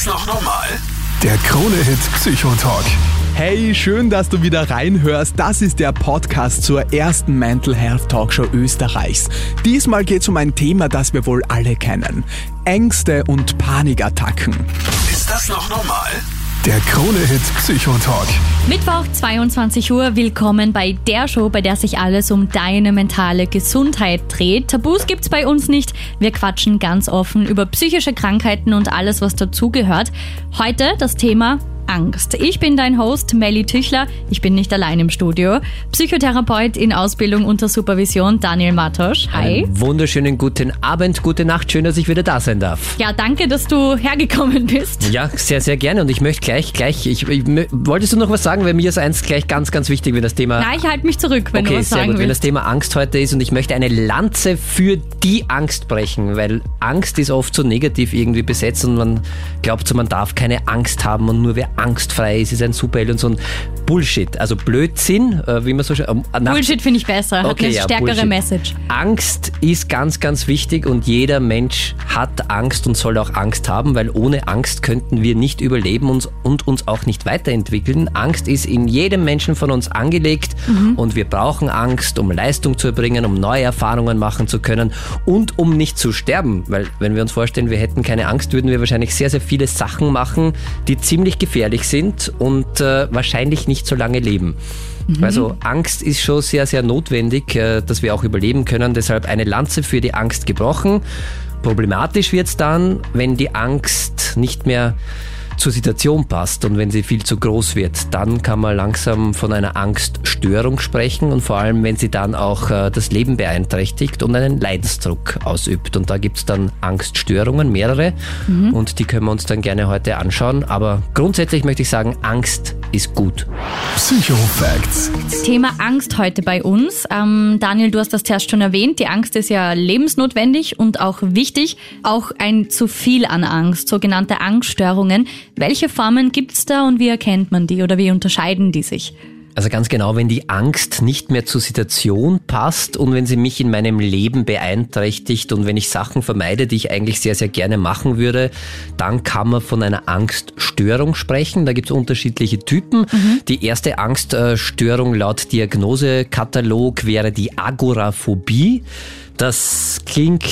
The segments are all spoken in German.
das noch normal? Der Krone-Hit Psychotalk. Hey, schön, dass du wieder reinhörst. Das ist der Podcast zur ersten Mental Health Talkshow Österreichs. Diesmal geht es um ein Thema, das wir wohl alle kennen. Ängste und Panikattacken. Ist das noch normal? Der Krone-Hit Psychotalk. Mittwoch, 22 Uhr. Willkommen bei der Show, bei der sich alles um deine mentale Gesundheit dreht. Tabus gibt's bei uns nicht. Wir quatschen ganz offen über psychische Krankheiten und alles, was dazugehört. Heute das Thema Angst. Ich bin dein Host Melly Tüchler. Ich bin nicht allein im Studio. Psychotherapeut in Ausbildung unter Supervision Daniel Matosch. Hi. Einen wunderschönen guten Abend, gute Nacht. Schön, dass ich wieder da sein darf. Ja, danke, dass du hergekommen bist. Ja, sehr, sehr gerne. Und ich möchte gleich, gleich, ich, ich wolltest du noch was sagen? Weil mir ist eins gleich ganz, ganz wichtig, wenn das Thema. Nein, ich halte mich zurück, wenn okay, du was sehr sagen gut. willst. Wenn das Thema Angst heute ist und ich möchte eine Lanze für die Angst brechen, weil Angst ist oft so negativ irgendwie besetzt und man glaubt so, man darf keine Angst haben und nur wer angstfrei ist, ist ein Superheld und so ein Bullshit. Also Blödsinn, äh, wie man so schön. Äh, Bullshit finde ich besser, hat okay, eine ja, stärkere Bullshit. Message. Angst ist ganz, ganz wichtig und jeder Mensch hat Angst und soll auch Angst haben, weil ohne Angst könnten wir nicht überleben und, und uns auch nicht weiterentwickeln. Angst ist in jedem Menschen von uns angelegt mhm. und wir brauchen Angst, um Leistung zu erbringen, um neue Erfahrungen machen zu können und um nicht zu sterben. Weil wenn wir uns vorstellen, wir hätten keine Angst, würden wir wahrscheinlich sehr, sehr viele Sachen machen, die ziemlich gefährlich sind und äh, wahrscheinlich nicht so lange leben. Mhm. Also Angst ist schon sehr, sehr notwendig, äh, dass wir auch überleben können. Deshalb eine Lanze für die Angst gebrochen. Problematisch wird es dann, wenn die Angst nicht mehr zur Situation passt und wenn sie viel zu groß wird, dann kann man langsam von einer Angststörung sprechen und vor allem, wenn sie dann auch äh, das Leben beeinträchtigt und einen Leidensdruck ausübt. Und da gibt es dann Angststörungen, mehrere, mhm. und die können wir uns dann gerne heute anschauen. Aber grundsätzlich möchte ich sagen, Angst ist gut. Psychofacts. Thema Angst heute bei uns. Ähm, Daniel, du hast das zuerst schon erwähnt. Die Angst ist ja lebensnotwendig und auch wichtig. Auch ein zu viel an Angst, sogenannte Angststörungen. Welche Formen gibt es da und wie erkennt man die oder wie unterscheiden die sich? Also ganz genau, wenn die Angst nicht mehr zur Situation passt und wenn sie mich in meinem Leben beeinträchtigt und wenn ich Sachen vermeide, die ich eigentlich sehr, sehr gerne machen würde, dann kann man von einer Angststörung sprechen. Da gibt es unterschiedliche Typen. Mhm. Die erste Angststörung laut Diagnosekatalog wäre die Agoraphobie. Das klingt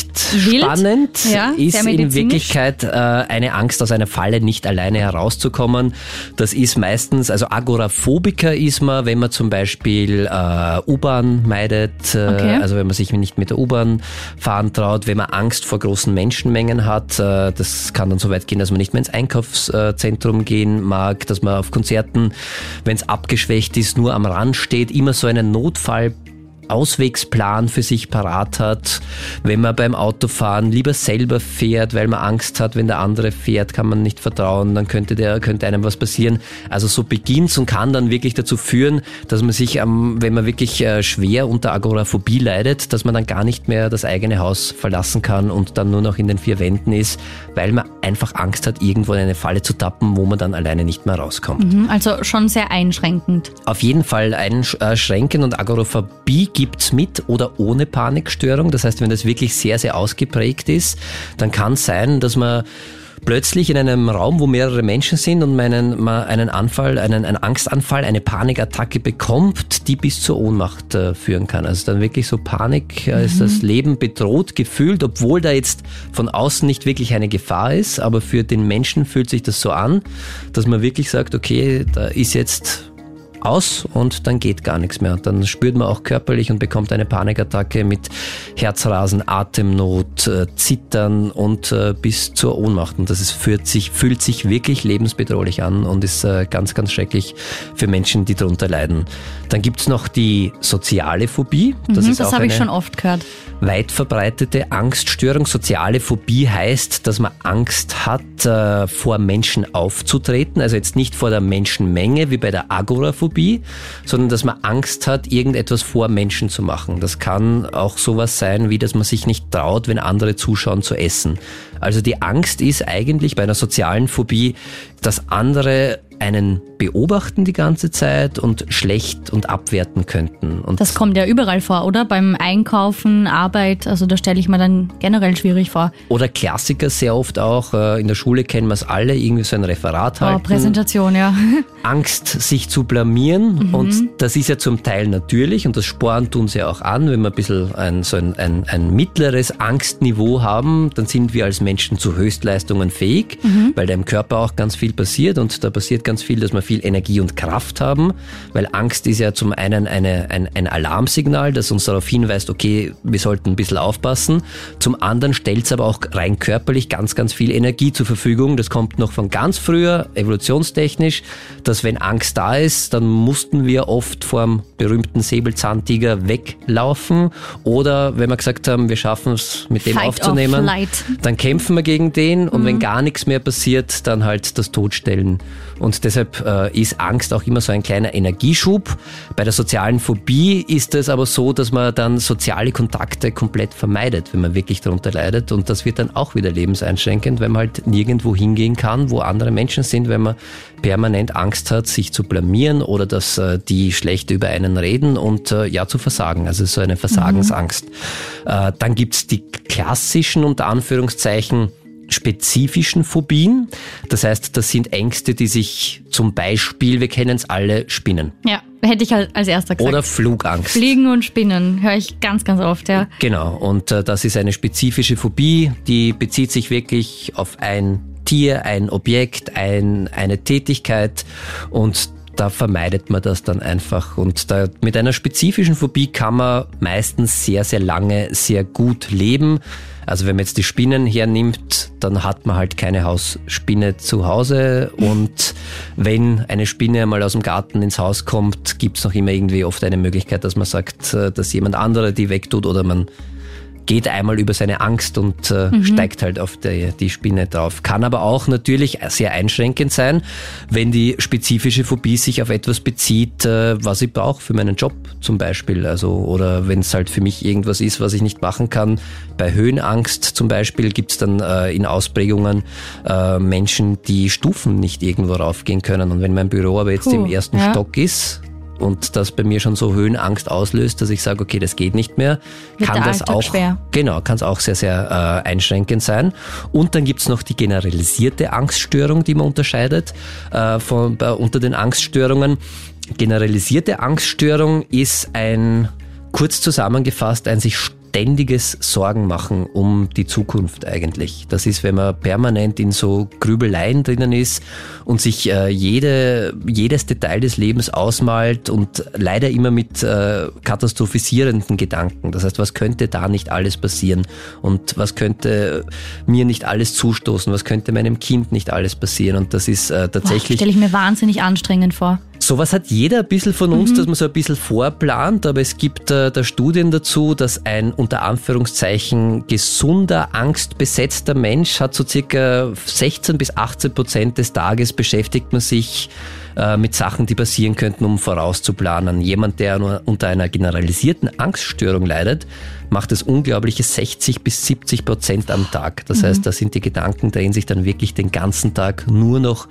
Wild. spannend, ja, ist in Wirklichkeit äh, eine Angst, aus einer Falle nicht alleine herauszukommen. Das ist meistens, also Agoraphobiker ist man, wenn man zum Beispiel äh, U-Bahn meidet, äh, okay. also wenn man sich nicht mit der U-Bahn fahren traut, wenn man Angst vor großen Menschenmengen hat. Äh, das kann dann so weit gehen, dass man nicht mehr ins Einkaufszentrum gehen mag, dass man auf Konzerten, wenn es abgeschwächt ist, nur am Rand steht, immer so einen Notfall Auswegsplan für sich parat hat, wenn man beim Autofahren lieber selber fährt, weil man Angst hat, wenn der andere fährt, kann man nicht vertrauen, dann könnte der könnte einem was passieren. Also so beginnt's und kann dann wirklich dazu führen, dass man sich, wenn man wirklich äh, schwer unter Agoraphobie leidet, dass man dann gar nicht mehr das eigene Haus verlassen kann und dann nur noch in den vier Wänden ist, weil man einfach Angst hat, irgendwo in eine Falle zu tappen, wo man dann alleine nicht mehr rauskommt. Mhm, also schon sehr einschränkend. Auf jeden Fall einschränkend und Agoraphobie gibt's mit oder ohne Panikstörung. Das heißt, wenn das wirklich sehr, sehr ausgeprägt ist, dann kann es sein, dass man plötzlich in einem Raum, wo mehrere Menschen sind und man einen, man einen Anfall, einen, einen Angstanfall, eine Panikattacke bekommt, die bis zur Ohnmacht äh, führen kann. Also dann wirklich so Panik, äh, ist das Leben bedroht gefühlt, obwohl da jetzt von außen nicht wirklich eine Gefahr ist, aber für den Menschen fühlt sich das so an, dass man wirklich sagt, okay, da ist jetzt aus und dann geht gar nichts mehr. Dann spürt man auch körperlich und bekommt eine Panikattacke mit Herzrasen, Atemnot, äh, Zittern und äh, bis zur Ohnmacht. Und das ist, fühlt, sich, fühlt sich wirklich lebensbedrohlich an und ist äh, ganz, ganz schrecklich für Menschen, die darunter leiden. Dann gibt's noch die soziale Phobie. Das, mhm, das habe ich schon oft gehört. Weit verbreitete Angststörung. Soziale Phobie heißt, dass man Angst hat, vor Menschen aufzutreten. Also jetzt nicht vor der Menschenmenge wie bei der Agoraphobie, sondern dass man Angst hat, irgendetwas vor Menschen zu machen. Das kann auch sowas sein, wie dass man sich nicht traut, wenn andere zuschauen zu essen. Also die Angst ist eigentlich bei einer sozialen Phobie, dass andere einen beobachten die ganze Zeit und schlecht und abwerten könnten. Und Das kommt ja überall vor, oder? Beim Einkaufen, Arbeit, also da stelle ich mir dann generell schwierig vor. oder Klassiker sehr oft auch, äh, in der Schule kennen wir es alle, irgendwie so ein Referat Oh, halten. Präsentation, ja. Angst, sich zu blamieren. Und das ist ja zum Teil natürlich und das spornt uns ja auch an. Wenn wir ein bisschen ein, so ein, ein, ein mittleres Angstniveau haben, dann sind wir als Menschen zu Höchstleistungen fähig, weil da im Körper auch ganz viel passiert und da passiert ganz viel, dass wir viel Energie und Kraft haben, weil Angst ist ja zum einen eine, ein, ein Alarmsignal, das uns darauf hinweist, okay, wir sollten ein bisschen aufpassen. Zum anderen stellt es aber auch rein körperlich ganz, ganz viel Energie zur Verfügung. Das kommt noch von ganz früher, evolutionstechnisch, dass wenn Angst da ist, dann mussten wir oft vorm berühmten Säbelzahntiger weglaufen oder wenn wir gesagt haben, wir schaffen es mit dem Fight aufzunehmen, dann kämpfen wir gegen den und Mhm. wenn gar nichts mehr passiert, dann halt das Todstellen. Und deshalb äh, ist Angst auch immer so ein kleiner Energieschub. Bei der sozialen Phobie ist es aber so, dass man dann soziale Kontakte komplett vermeidet, wenn man wirklich darunter leidet. Und das wird dann auch wieder lebenseinschränkend, wenn man halt nirgendwo hingehen kann, wo andere Menschen sind, wenn man permanent Angst hat, sich zu blamieren oder dass äh, die schlecht über einen reden und äh, ja zu versagen. Also so eine Versagensangst. Äh, dann gibt's die klassischen, unter Anführungszeichen, spezifischen Phobien. Das heißt, das sind Ängste, die sich zum Beispiel, wir kennen es alle, Spinnen Ja, hätte ich halt als erster gesagt. oder Flugangst. Fliegen und Spinnen höre ich ganz, ganz oft, ja. Genau, und äh, das ist eine spezifische Phobie, die bezieht sich wirklich auf ein Tier, ein Objekt, ein, eine Tätigkeit und da vermeidet man das dann einfach. Und da, mit einer spezifischen Phobie kann man meistens sehr, sehr lange sehr gut leben. Also wenn man jetzt die Spinnen hernimmt, dann hat man halt keine Hausspinne zu Hause. Und wenn eine Spinne einmal aus dem Garten ins Haus kommt, gibt's noch immer irgendwie oft eine Möglichkeit, dass man sagt, äh, dass jemand anderer die wegtut oder man geht einmal über seine Angst und äh, steigt halt auf die, die Spinne drauf. Kann aber auch natürlich sehr einschränkend sein, wenn die spezifische Phobie sich auf etwas bezieht, äh, was ich brauche für meinen Job zum Beispiel. Also, oder wenn es halt für mich irgendwas ist, was ich nicht machen kann. Bei Höhenangst zum Beispiel gibt es dann äh, in Ausprägungen äh, Menschen, die Stufen nicht irgendwo raufgehen können. Und wenn mein Büro aber jetzt Puh, im ersten ja. Stock ist, und das bei mir schon so Höhenangst auslöst, dass ich sage, okay, das geht nicht mehr, Wird kann das Alltag auch schwer. genau, kann es auch sehr sehr äh, einschränkend sein. Und dann gibt's noch die generalisierte Angststörung, die man unterscheidet äh, von bei, unter den Angststörungen. Generalisierte Angststörung ist ein kurz zusammengefasst ein sich ständiges Sorgen machen um die Zukunft eigentlich. Das ist, wenn man permanent in so Grübeleien drinnen ist und sich äh, jede, jedes Detail des Lebens ausmalt und leider immer mit äh, katastrophisierenden Gedanken. Das heißt, was könnte da nicht alles passieren und was könnte mir nicht alles zustoßen, was könnte meinem Kind nicht alles passieren und das ist äh, tatsächlich Stelle ich mir wahnsinnig anstrengend vor. Sowas hat jeder ein bisschen von uns, dass man so ein bisschen vorplant, aber es gibt äh, da Studien dazu, dass ein unter Anführungszeichen gesunder, angstbesetzter Mensch hat so circa 16 bis 18 Prozent des Tages beschäftigt man sich äh, mit Sachen, die passieren könnten, um vorauszuplanen. Jemand, der nur unter einer generalisierten Angststörung leidet, macht es unglaubliche 60 bis 70 Prozent am Tag. Das heißt, da sind die Gedanken drehen sich dann wirklich den ganzen Tag nur noch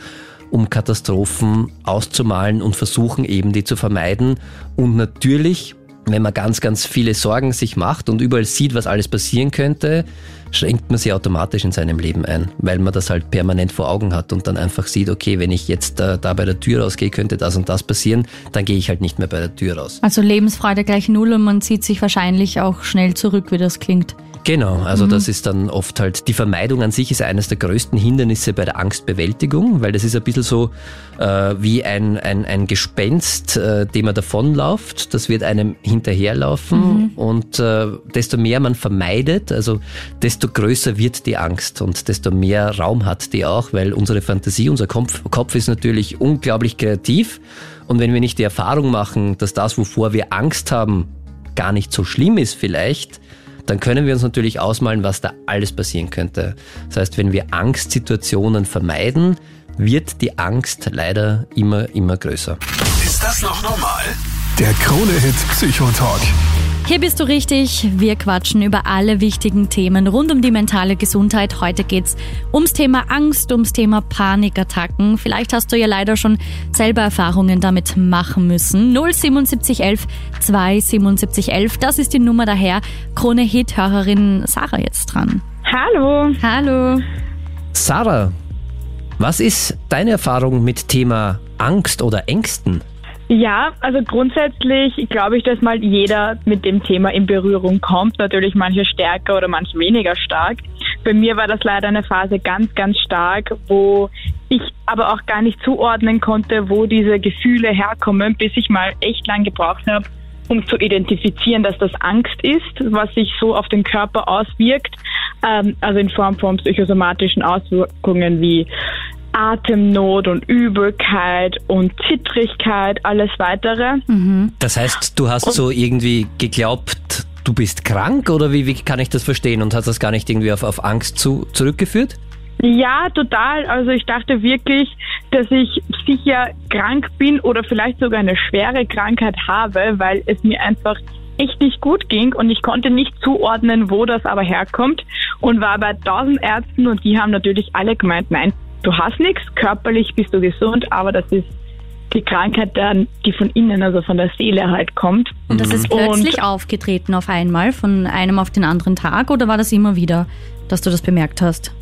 um Katastrophen auszumalen und versuchen eben die zu vermeiden. Und natürlich, wenn man ganz, ganz viele Sorgen sich macht und überall sieht, was alles passieren könnte, schränkt man sie automatisch in seinem Leben ein, weil man das halt permanent vor Augen hat und dann einfach sieht, okay, wenn ich jetzt äh, da bei der Tür rausgehe, könnte das und das passieren, dann gehe ich halt nicht mehr bei der Tür raus. Also Lebensfreude gleich null und man zieht sich wahrscheinlich auch schnell zurück, wie das klingt. Genau, also das ist dann oft halt, die Vermeidung an sich ist eines der größten Hindernisse bei der Angstbewältigung, weil das ist ein bisschen so äh, wie ein, ein, ein Gespenst, äh, dem man davonläuft, das wird einem hinterherlaufen und äh, desto mehr man vermeidet, also desto größer wird die Angst und desto mehr Raum hat die auch, weil unsere Fantasie, unser Kopf, Kopf ist natürlich unglaublich kreativ und wenn wir nicht die Erfahrung machen, dass das, wovor wir Angst haben, gar nicht so schlimm ist vielleicht, dann können wir uns natürlich ausmalen, was da alles passieren könnte. Das heißt, wenn wir Angstsituationen vermeiden, wird die Angst leider immer, immer größer. Ist das noch normal? Der Krone-Hit Psychotalk. Hier bist du richtig. Wir quatschen über alle wichtigen Themen rund um die mentale Gesundheit. Heute geht's ums Thema Angst, ums Thema Panikattacken. Vielleicht hast du ja leider schon selber Erfahrungen damit machen müssen. 07711 27711, das ist die Nummer daher. Krone Hit Hörerin Sarah jetzt dran. Hallo. Hallo. Sarah, was ist deine Erfahrung mit Thema Angst oder Ängsten? Ja, also grundsätzlich glaube ich, dass mal jeder mit dem Thema in Berührung kommt. Natürlich manche stärker oder manche weniger stark. Bei mir war das leider eine Phase ganz, ganz stark, wo ich aber auch gar nicht zuordnen konnte, wo diese Gefühle herkommen, bis ich mal echt lang gebraucht habe, um zu identifizieren, dass das Angst ist, was sich so auf den Körper auswirkt, ähm, also in Form von psychosomatischen Auswirkungen wie Atemnot und Übelkeit und Zittrigkeit, alles weitere. Mhm. Das heißt, du hast so irgendwie geglaubt, du bist krank oder wie, wie kann ich das verstehen und hast das gar nicht irgendwie auf, auf Angst zu, zurückgeführt? Ja, total. Also ich dachte wirklich, dass ich sicher krank bin oder vielleicht sogar eine schwere Krankheit habe, weil es mir einfach echt nicht gut ging und ich konnte nicht zuordnen, wo das aber herkommt und war bei tausend Ärzten und die haben natürlich alle gemeint, nein, du hast nichts, körperlich bist du gesund, aber das ist die Krankheit, dann, die von innen, also von der Seele halt kommt. Und das ist Und- plötzlich aufgetreten auf einmal, von einem auf den anderen Tag, oder war das immer wieder, dass du das bemerkt hast?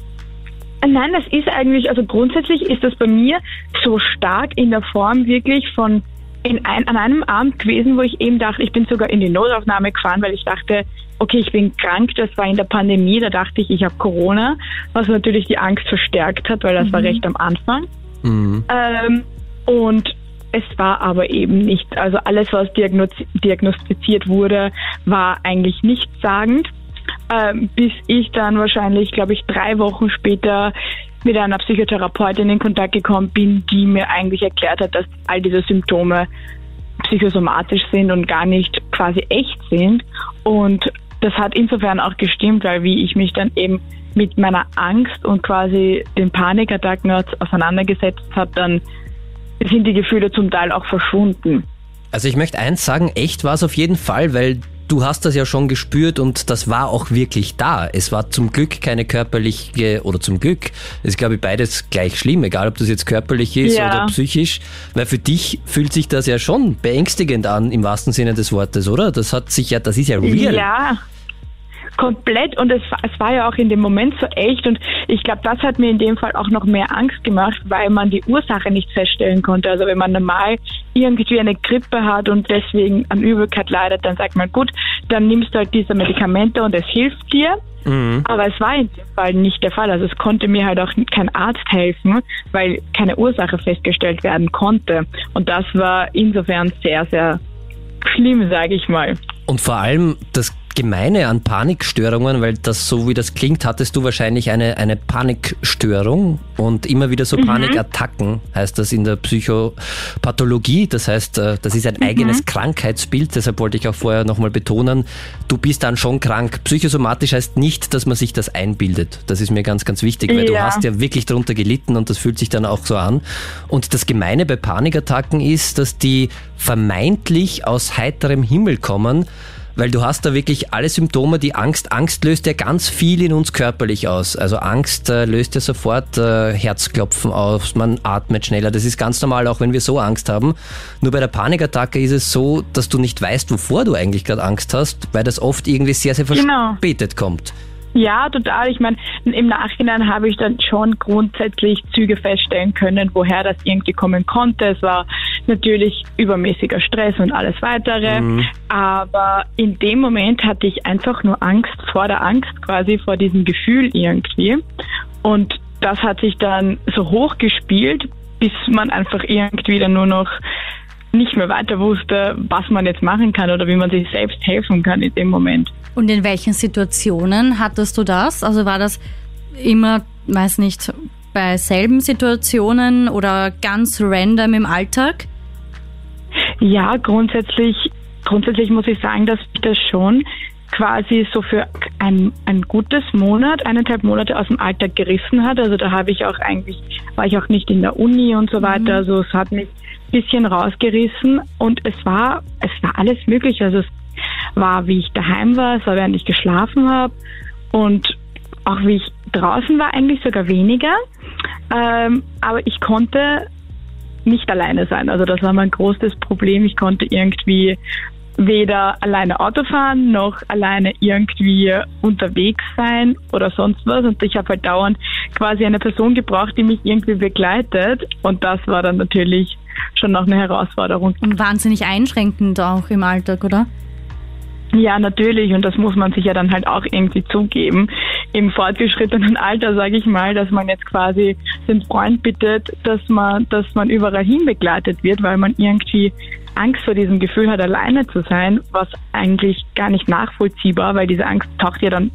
Nein, das ist eigentlich, also grundsätzlich ist das bei mir so stark in der Form wirklich von in ein, an einem Abend gewesen, wo ich eben dachte, ich bin sogar in die Notaufnahme gefahren, weil ich dachte, okay, ich bin krank, das war in der Pandemie, da dachte ich, ich habe Corona, was natürlich die Angst verstärkt hat, weil das war recht am Anfang. Mhm. Ähm, und es war aber eben nicht, also alles, was diagnoz- diagnostiziert wurde, war eigentlich nichtssagend, ähm, bis ich dann wahrscheinlich, glaube ich, drei Wochen später mit einer Psychotherapeutin in Kontakt gekommen bin, die mir eigentlich erklärt hat, dass all diese Symptome psychosomatisch sind und gar nicht quasi echt sind. Und das hat insofern auch gestimmt, weil wie ich mich dann eben mit meiner Angst und quasi den Panikattacken aus- auseinandergesetzt habe, dann sind die Gefühle zum Teil auch verschwunden. Also ich möchte eins sagen, echt war es auf jeden Fall, weil du hast das ja schon gespürt und das war auch wirklich da. Es war zum Glück keine körperliche, oder zum Glück, ist glaube ich beides gleich schlimm, egal ob das jetzt körperlich ist Ja. oder psychisch, weil für dich fühlt sich das ja schon beängstigend an, im wahrsten Sinne des Wortes, oder? Das hat sich ja, das ist ja real. Ja, komplett. Und es, war- es war ja auch in dem Moment so echt. Und ich glaube, das hat mir in dem Fall auch noch mehr Angst gemacht, weil man die Ursache nicht feststellen konnte. Also wenn man normal irgendwie eine Grippe hat und deswegen an Übelkeit leidet, dann sagt man, gut, dann nimmst du halt diese Medikamente und es hilft dir. Mhm. Aber es war in dem Fall nicht der Fall. Also es konnte mir halt auch kein Arzt helfen, weil keine Ursache festgestellt werden konnte. Und das war insofern sehr, sehr schlimm, sage ich mal. Und vor allem das Gemeine an Panikstörungen, weil das so wie das klingt, hattest du wahrscheinlich eine, eine Panikstörung und immer wieder so Panikattacken, heißt das in der Psychopathologie. Das heißt, äh, das ist ein eigenes Krankheitsbild, deshalb wollte ich auch vorher nochmal betonen, du bist dann schon krank. Psychosomatisch heißt nicht, dass man sich das einbildet. Das ist mir ganz, ganz wichtig, weil du Ja. hast ja wirklich darunter gelitten und das fühlt sich dann auch so an. Und das Gemeine bei Panikattacken ist, dass die vermeintlich aus heiterem Himmel kommen, weil du hast da wirklich alle Symptome, die Angst, Angst löst ja ganz viel in uns körperlich aus. Also Angst äh, löst ja sofort äh, Herzklopfen aus, man atmet schneller. Das ist ganz normal, auch wenn wir so Angst haben. Nur bei der Panikattacke ist es so, dass du nicht weißt, wovor du eigentlich gerade Angst hast, weil das oft irgendwie sehr, sehr Genau. verspätet kommt. Ja, total. Ich meine, im Nachhinein habe ich dann schon grundsätzlich Züge feststellen können, woher das irgendwie kommen konnte. Es war natürlich übermäßiger Stress und alles weitere. Aber in dem Moment hatte ich einfach nur Angst vor der Angst, quasi vor diesem Gefühl irgendwie. Und das hat sich dann so hochgespielt, bis man einfach irgendwie dann nur noch nicht mehr weiter wusste, was man jetzt machen kann oder wie man sich selbst helfen kann in dem Moment. Und in welchen Situationen hattest du das? Also war das immer, weiß nicht, bei selben Situationen oder ganz random im Alltag? Ja, grundsätzlich, grundsätzlich muss ich sagen, dass ich das schon quasi so für ein, ein gutes Monat, eineinhalb Monate aus dem Alltag gerissen hat. Also da habe ich auch eigentlich, war ich auch nicht in der Uni und so weiter. Also es hat mich bisschen rausgerissen und es war, es war alles möglich. Also es war, wie ich daheim war, es war, während ich geschlafen habe und auch wie ich draußen war, eigentlich sogar weniger. Ähm, aber ich konnte nicht alleine sein. Also das war mein großes Problem. Ich konnte irgendwie weder alleine Auto fahren noch alleine irgendwie unterwegs sein oder sonst was. Und ich habe halt dauernd quasi eine Person gebraucht, die mich irgendwie begleitet. Und das war dann natürlich schon noch eine Herausforderung. Und wahnsinnig einschränkend auch im Alltag, oder? Ja, natürlich. Und das muss man sich ja dann halt auch irgendwie zugeben. Im fortgeschrittenen Alter, sage ich mal, dass man jetzt quasi den Freund bittet, dass man, dass man überall hin begleitet wird, weil man irgendwie Angst vor diesem Gefühl hat, alleine zu sein, was eigentlich gar nicht nachvollziehbar, weil diese Angst taucht ja dann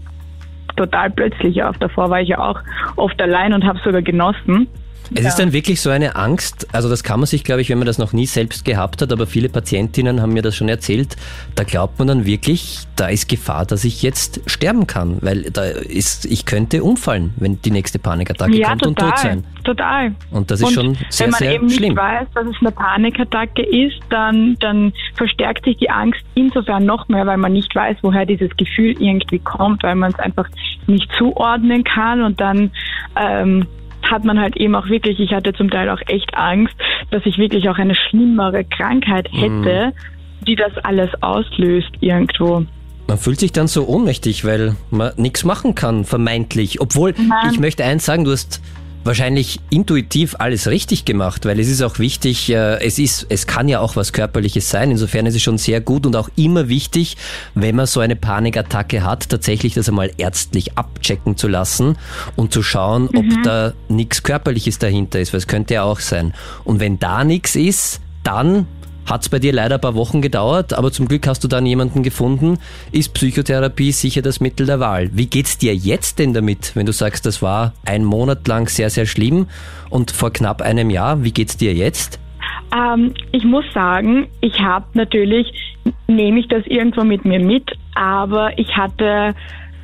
total plötzlich auf. Davor war ich ja auch oft allein und habe sogar genossen. Es ist dann wirklich so eine Angst, also das kann man sich, glaube ich, wenn man das noch nie selbst gehabt hat, aber viele Patientinnen haben mir das schon erzählt, da glaubt man dann wirklich, da ist Gefahr, dass ich jetzt sterben kann, weil da ist, ich könnte umfallen, wenn die nächste Panikattacke ja, kommt total, und tot sein. Total. Und das ist und schon sehr, wenn man sehr eben schlimm. nicht weiß, dass es eine Panikattacke ist, dann, dann verstärkt sich die Angst insofern noch mehr, weil man nicht weiß, woher dieses Gefühl irgendwie kommt, weil man es einfach nicht zuordnen kann und dann ähm, hat man halt eben auch wirklich, ich hatte zum Teil auch echt Angst, dass ich wirklich auch eine schlimmere Krankheit hätte, die das alles auslöst irgendwo. Man fühlt sich dann so ohnmächtig, weil man nichts machen kann, vermeintlich. Obwohl, Nein. ich möchte eins sagen, du hast wahrscheinlich intuitiv alles richtig gemacht, weil es ist auch wichtig, äh, es ist, es kann ja auch was Körperliches sein. Insofern ist es schon sehr gut und auch immer wichtig, wenn man so eine Panikattacke hat, tatsächlich das einmal ärztlich abchecken zu lassen und zu schauen, ob da nichts Körperliches dahinter ist, weil es könnte ja auch sein. Und wenn da nichts ist, dann hat es bei dir leider ein paar Wochen gedauert, aber zum Glück hast du dann jemanden gefunden. Ist Psychotherapie sicher das Mittel der Wahl? Wie geht's dir jetzt denn damit, wenn du sagst, das war ein Monat lang sehr, sehr schlimm und vor knapp einem Jahr? Wie geht's dir jetzt? Ähm, ich muss sagen, ich habe natürlich, nehme ich das irgendwo mit mir mit, aber ich hatte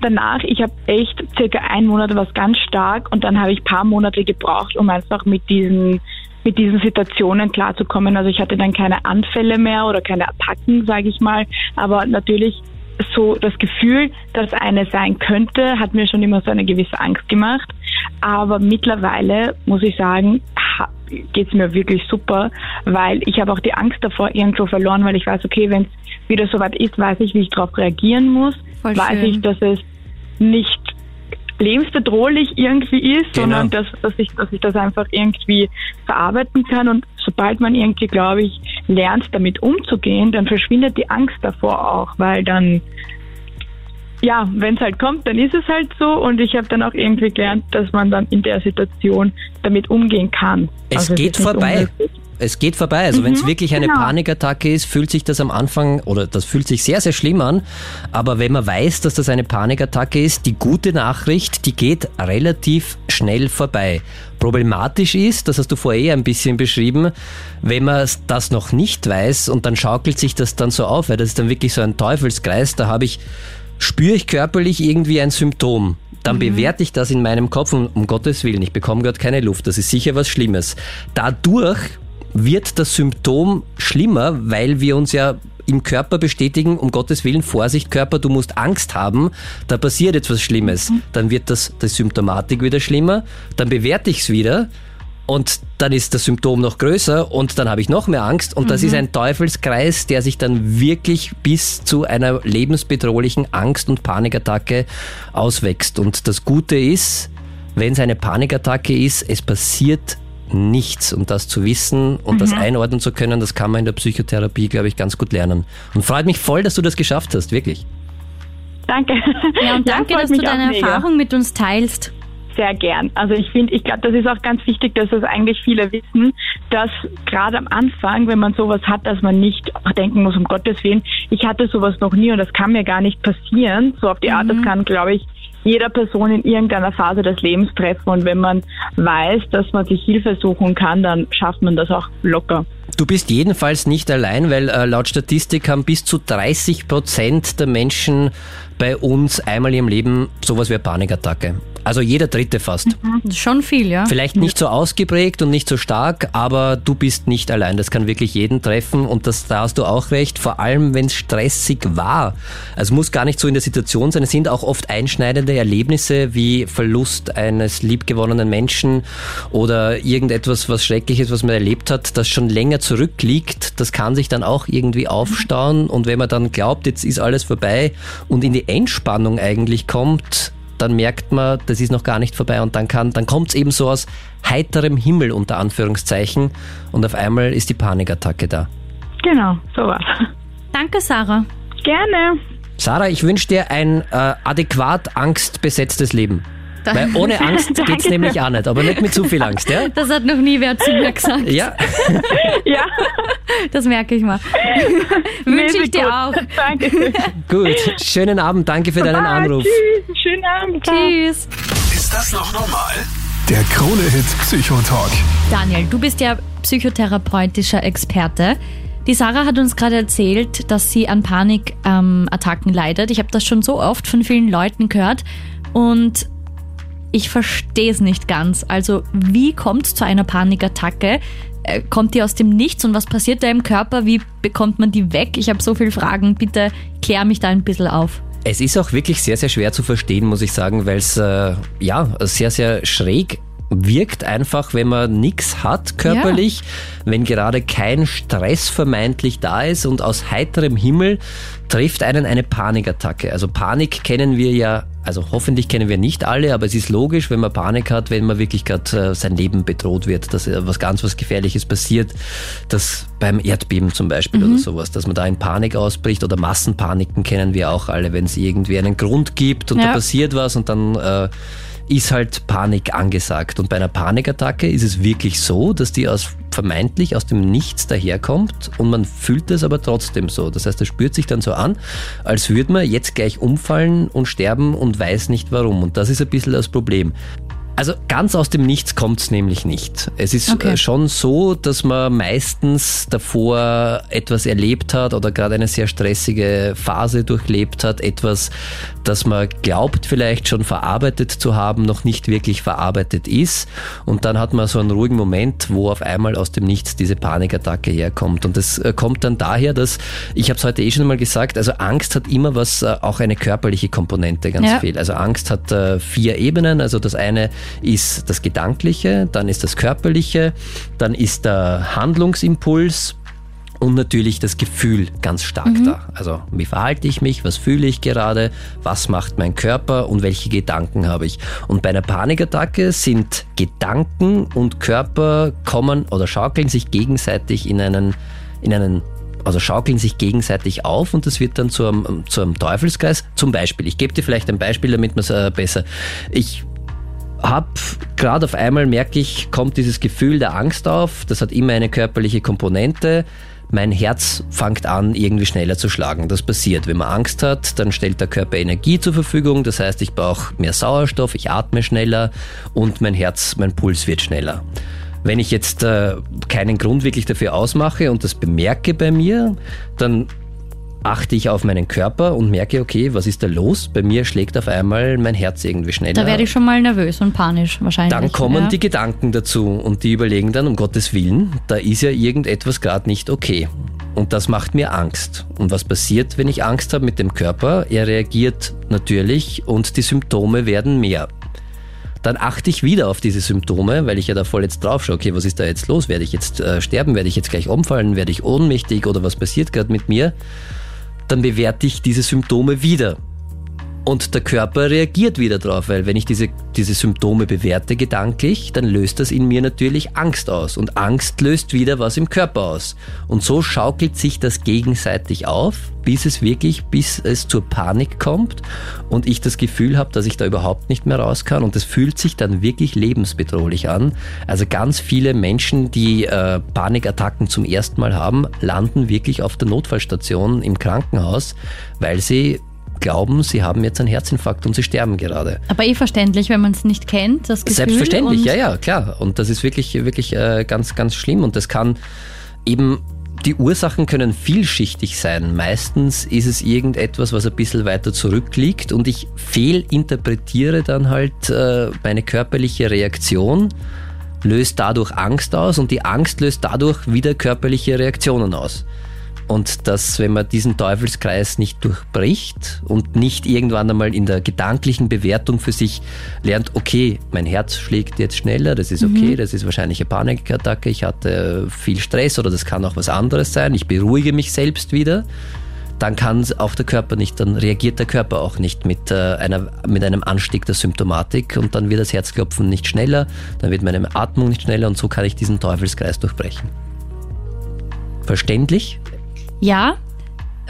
danach, ich habe echt circa einen Monat was ganz stark und dann habe ich paar Monate gebraucht, um einfach mit diesen mit diesen Situationen klarzukommen. Also ich hatte dann keine Anfälle mehr oder keine Attacken, sage ich mal, aber natürlich so das Gefühl, dass eine sein könnte, hat mir schon immer so eine gewisse Angst gemacht. Aber mittlerweile muss ich sagen, geht es mir wirklich super, weil ich habe auch die Angst davor irgendwo verloren, weil ich weiß, okay, wenn es wieder soweit ist, weiß ich, wie ich darauf reagieren muss, Voll weiß schön. ich, dass es nicht lebensbedrohlich irgendwie ist, Genau. sondern dass, dass, ich, dass ich das einfach irgendwie verarbeiten kann. Und sobald man irgendwie, glaube ich, lernt, damit umzugehen, dann verschwindet die Angst davor auch, weil dann, ja, wenn es halt kommt, dann ist es halt so. Und ich habe dann auch irgendwie gelernt, dass man dann in der Situation damit umgehen kann. Es Also geht nicht vorbei. unmöglich. Es geht vorbei. Also wenn es Mhm, wirklich eine genau. Panikattacke ist, fühlt sich das am Anfang oder das fühlt sich sehr, sehr schlimm an. Aber wenn man weiß, dass das eine Panikattacke ist, die gute Nachricht, die geht relativ schnell vorbei. Problematisch ist, das hast du vorher ein bisschen beschrieben, wenn man das noch nicht weiß und dann schaukelt sich das dann so auf, weil das ist dann wirklich so ein Teufelskreis. Da habe ich, spüre ich körperlich irgendwie ein Symptom. Dann bewerte ich das in meinem Kopf und um Gottes Willen, ich bekomme gerade keine Luft. Das ist sicher was Schlimmes. Dadurch wird das Symptom schlimmer, weil wir uns ja im Körper bestätigen, um Gottes Willen, Vorsicht Körper, du musst Angst haben, da passiert jetzt was Schlimmes. Dann wird das, die Symptomatik wieder schlimmer, dann bewerte ich es wieder und dann ist das Symptom noch größer und dann habe ich noch mehr Angst und das ist ein Teufelskreis, der sich dann wirklich bis zu einer lebensbedrohlichen Angst- und Panikattacke auswächst. Und das Gute ist, wenn es eine Panikattacke ist, es passiert nichts. Und das zu wissen und das einordnen zu können, das kann man in der Psychotherapie, glaube ich, ganz gut lernen. Und freut mich voll, dass du das geschafft hast, wirklich. Danke. Ja, und danke, freut dass du deine. Erfahrung mit uns teilst. Sehr gern. Also ich finde, ich glaube, das ist auch ganz wichtig, dass das eigentlich viele wissen, dass gerade am Anfang, wenn man sowas hat, dass man nicht auch denken muss, um Gottes Willen, ich hatte sowas noch nie und das kann mir gar nicht passieren. So auf die Art, das kann, glaube ich, jeder Person in irgendeiner Phase des Lebens treffen. Und wenn man weiß, dass man sich Hilfe suchen kann, dann schafft man das auch locker. Du bist jedenfalls nicht allein, weil äh, laut Statistik haben bis zu 30 Prozent der Menschen bei uns einmal im Leben sowas wie eine Panikattacke. Also jeder dritte fast. Ist schon viel, ja. Vielleicht nicht so ausgeprägt und nicht so stark, aber du bist nicht allein. Das kann wirklich jeden treffen und das, da hast du auch recht, vor allem wenn es stressig war. Also muss gar nicht so in der Situation sein. Es sind auch oft einschneidende Erlebnisse wie Verlust eines liebgewonnenen Menschen oder irgendetwas, was Schreckliches, was man erlebt hat, das schon länger zurückliegt. Das kann sich dann auch irgendwie aufstauen und wenn man dann glaubt, jetzt ist alles vorbei und in die Entspannung eigentlich kommt, dann merkt man, das ist noch gar nicht vorbei und dann kann, dann kommt es eben so aus heiterem Himmel unter Anführungszeichen und auf einmal ist die Panikattacke da. Genau, sowas. Danke, Sarah. Gerne. Sarah, ich wünsche dir ein äh, adäquat angstbesetztes Leben. Weil ohne Angst geht's nämlich auch nicht, aber nicht mit zu viel Angst, ja? Das hat noch nie wer zu mir gesagt. Ja, Ja, Das merke ich mal. Wünsche ich dir gut. auch. Danke. gut. Schönen Abend, danke für deinen Anruf. Tschüss. Schönen Abend. Tschüss. Ist das noch normal? Der Krone-Hit Psychotalk. Daniel, du bist ja psychotherapeutischer Experte. Die Sarah hat uns gerade erzählt, dass sie an Panikattacken leidet. Ich habe das schon so oft von vielen Leuten gehört und ich verstehe es nicht ganz. Also wie kommt es zu einer Panikattacke? Äh, Kommt die aus dem Nichts und was passiert da im Körper? Wie bekommt man die weg? Ich habe so viele Fragen. Bitte klär mich da ein bisschen auf. Es ist auch wirklich sehr, sehr schwer zu verstehen, muss ich sagen, weil es äh, ja sehr, sehr schräg wirkt einfach, wenn man nichts hat körperlich, wenn gerade kein Stress vermeintlich da ist und aus heiterem Himmel trifft einen eine Panikattacke. Also Panik kennen wir ja, also hoffentlich kennen wir nicht alle, aber es ist logisch, wenn man Panik hat, wenn man wirklich gerade äh, sein Leben bedroht wird, dass äh, was ganz was Gefährliches passiert, dass beim Erdbeben zum Beispiel oder sowas, dass man da in Panik ausbricht oder Massenpaniken kennen wir auch alle, wenn es irgendwie einen Grund gibt und Ja. da passiert was und dann äh, ist halt Panik angesagt. Und bei einer Panikattacke ist es wirklich so, dass die aus vermeintlich aus dem Nichts daherkommt und man fühlt es aber trotzdem so. Das heißt, es spürt sich dann so an, als würde man jetzt gleich umfallen und sterben und weiß nicht warum. Und das ist ein bisschen das Problem. Also ganz aus dem Nichts kommt's nämlich nicht. Es ist Okay. äh, schon so, dass man meistens davor etwas erlebt hat oder gerade eine sehr stressige Phase durchlebt hat, etwas, das man glaubt vielleicht schon verarbeitet zu haben, noch nicht wirklich verarbeitet ist. Und dann hat man so einen ruhigen Moment, wo auf einmal aus dem Nichts diese Panikattacke herkommt. Und das äh, kommt dann daher, dass, ich habe es heute eh schon mal gesagt, also Angst hat immer was, äh, auch eine körperliche Komponente ganz Ja. viel. Also Angst hat vier Ebenen. Also das eine ist das Gedankliche, dann ist das Körperliche, dann ist der Handlungsimpuls und natürlich das Gefühl ganz stark da. Also wie verhalte ich mich, was fühle ich gerade, was macht mein Körper und welche Gedanken habe ich. Und bei einer Panikattacke sind Gedanken und Körper kommen oder schaukeln sich gegenseitig in einen, in einen also schaukeln sich gegenseitig auf und das wird dann zu einem, zu einem Teufelskreis. Zum Beispiel, ich gebe dir vielleicht ein Beispiel, damit man es äh, besser. Ich hab gerade auf einmal merke ich, kommt dieses Gefühl der Angst auf. Das hat immer eine körperliche Komponente. Mein Herz fängt an, irgendwie schneller zu schlagen. Das passiert. Wenn man Angst hat, dann stellt der Körper Energie zur Verfügung. Das heißt, ich brauche mehr Sauerstoff, ich atme schneller und mein Herz, mein Puls wird schneller. Wenn ich jetzt äh, keinen Grund wirklich dafür ausmache und das bemerke bei mir, dann achte ich auf meinen Körper und merke, okay, was ist da los? Bei mir schlägt auf einmal mein Herz irgendwie schneller. Da werde ich schon mal nervös und panisch wahrscheinlich. Dann kommen ja. die Gedanken dazu und die überlegen dann, um Gottes Willen, da ist ja irgendetwas gerade nicht okay. Und das macht mir Angst. Und was passiert, wenn ich Angst habe mit dem Körper? Er reagiert natürlich und die Symptome werden mehr. Dann achte ich wieder auf diese Symptome, weil ich ja da voll jetzt drauf schaue, okay, was ist da jetzt los? Werde ich jetzt äh, sterben? Werde ich jetzt gleich umfallen? Werde ich ohnmächtig? Oder was passiert gerade mit mir? Dann bewerte ich diese Symptome wieder. Und der Körper reagiert wieder drauf, weil wenn ich diese, diese Symptome bewerte gedanklich, dann löst das in mir natürlich Angst aus. Und Angst löst wieder was im Körper aus. Und so schaukelt sich das gegenseitig auf, bis es wirklich, bis es zur Panik kommt und ich das Gefühl habe, dass ich da überhaupt nicht mehr raus kann. Und es fühlt sich dann wirklich lebensbedrohlich an. Also ganz viele Menschen, die äh, Panikattacken zum ersten Mal haben, landen wirklich auf der Notfallstation im Krankenhaus, weil sie glauben, sie haben jetzt einen Herzinfarkt und sie sterben gerade. Aber eh verständlich, wenn man es nicht kennt, das Gefühl. Selbstverständlich, ja, ja, klar. Und das ist wirklich, wirklich äh, ganz, ganz schlimm und das kann eben die Ursachen können vielschichtig sein. Meistens ist es irgendetwas, was ein bisschen weiter zurückliegt und ich fehlinterpretiere dann halt äh, meine körperliche Reaktion, löst dadurch Angst aus und die Angst löst dadurch wieder körperliche Reaktionen aus. Und dass, wenn man diesen Teufelskreis nicht durchbricht und nicht irgendwann einmal in der gedanklichen Bewertung für sich lernt, okay, mein Herz schlägt jetzt schneller, das ist okay, mhm. das ist wahrscheinlich eine Panikattacke, ich hatte viel Stress oder das kann auch was anderes sein, ich beruhige mich selbst wieder, dann kann auch der Körper nicht, dann reagiert der Körper auch nicht mit, äh, einer, mit einem Anstieg der Symptomatik und dann wird das Herzklopfen nicht schneller, dann wird meine Atmung nicht schneller und so kann ich diesen Teufelskreis durchbrechen. Verständlich? Ja,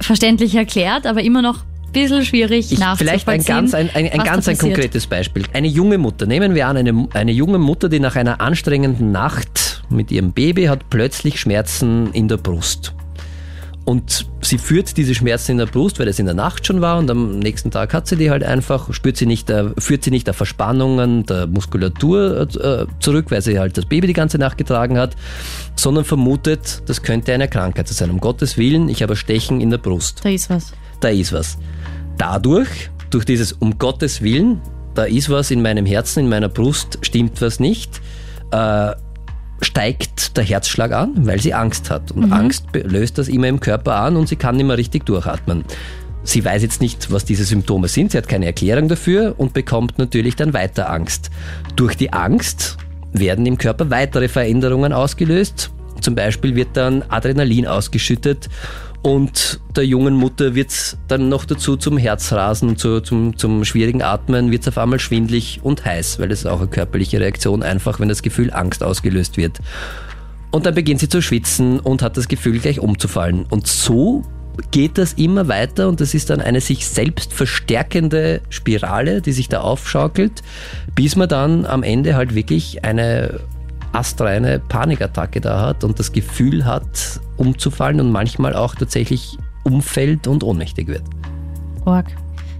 verständlich erklärt, aber immer noch ein bisschen schwierig ich, Vielleicht ein ganz, ein, ein, ein ganz ein konkretes Beispiel. Eine junge Mutter, nehmen wir an, eine, eine junge Mutter, die nach einer anstrengenden Nacht mit ihrem Baby hat plötzlich Schmerzen in der Brust. Und sie führt diese Schmerzen in der Brust, weil es in der Nacht schon war und am nächsten Tag hat sie die halt einfach, spürt sie nicht, äh, führt sie nicht auf Verspannungen der Muskulatur äh, zurück, weil sie halt das Baby die ganze Nacht getragen hat, sondern vermutet, das könnte eine Krankheit sein. Um Gottes Willen, ich habe Stechen in der Brust. Da ist was. Da ist was. Dadurch, durch dieses um Gottes Willen, da ist was in meinem Herzen, in meiner Brust, stimmt was nicht, äh, steigt der Herzschlag an, weil sie Angst hat. Und mhm. Angst löst das immer im Körper an und sie kann nicht mehr richtig durchatmen. Sie weiß jetzt nicht, was diese Symptome sind, sie hat keine Erklärung dafür und bekommt natürlich dann weiter Angst. Durch die Angst werden im Körper weitere Veränderungen ausgelöst. Zum Beispiel wird dann Adrenalin ausgeschüttet und der jungen Mutter wird es dann noch dazu zum Herzrasen, zu, zum, zum schwierigen Atmen, wird es auf einmal schwindlig und heiß, weil das ist auch eine körperliche Reaktion, einfach wenn das Gefühl Angst ausgelöst wird. Und dann beginnt sie zu schwitzen und hat das Gefühl, gleich umzufallen. Und so geht das immer weiter und das ist dann eine sich selbst verstärkende Spirale, die sich da aufschaukelt, bis man dann am Ende halt wirklich eine astreine Panikattacke da hat und das Gefühl hat, umzufallen und manchmal auch tatsächlich umfällt und ohnmächtig wird. Org.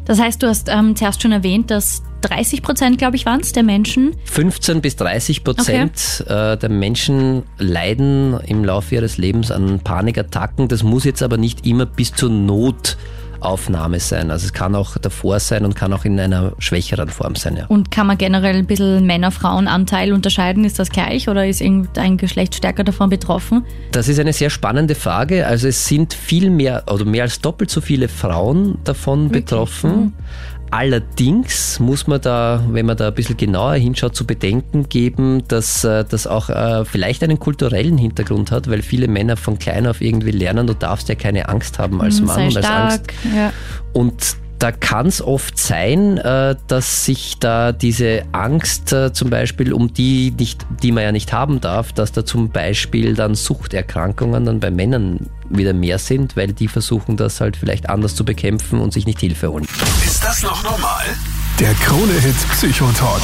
Das heißt, du hast ähm, zuerst schon erwähnt, dass 30 Prozent, glaube ich, waren es, der Menschen. 15 bis 30 Prozent okay. Äh, der Menschen leiden im Laufe ihres Lebens an Panikattacken. Das muss jetzt aber nicht immer bis zur Not Aufnahme sein. Also es kann auch davor sein und kann auch in einer schwächeren Form sein. Ja. Und kann man generell ein bisschen Männer-Frauen-Anteil unterscheiden? Ist das gleich oder ist irgendein Geschlecht stärker davon betroffen? Das ist eine sehr spannende Frage. Also es sind viel mehr, oder mehr als doppelt so viele Frauen davon Wirklich? betroffen. Mhm. Allerdings muss man da, wenn man da ein bisschen genauer hinschaut, zu bedenken geben, dass äh, das auch äh, vielleicht einen kulturellen Hintergrund hat, weil viele Männer von klein auf irgendwie lernen, du darfst ja keine Angst haben als hm, Mann und als Angst. Ja. Und da kann es oft sein, äh, dass sich da diese Angst äh, zum Beispiel, um die, nicht, die man ja nicht haben darf, dass da zum Beispiel dann Suchterkrankungen dann bei Männern wieder mehr sind, weil die versuchen das halt vielleicht anders zu bekämpfen und sich nicht Hilfe holen. Ist das noch normal? Der Krone-Hit Psychotalk.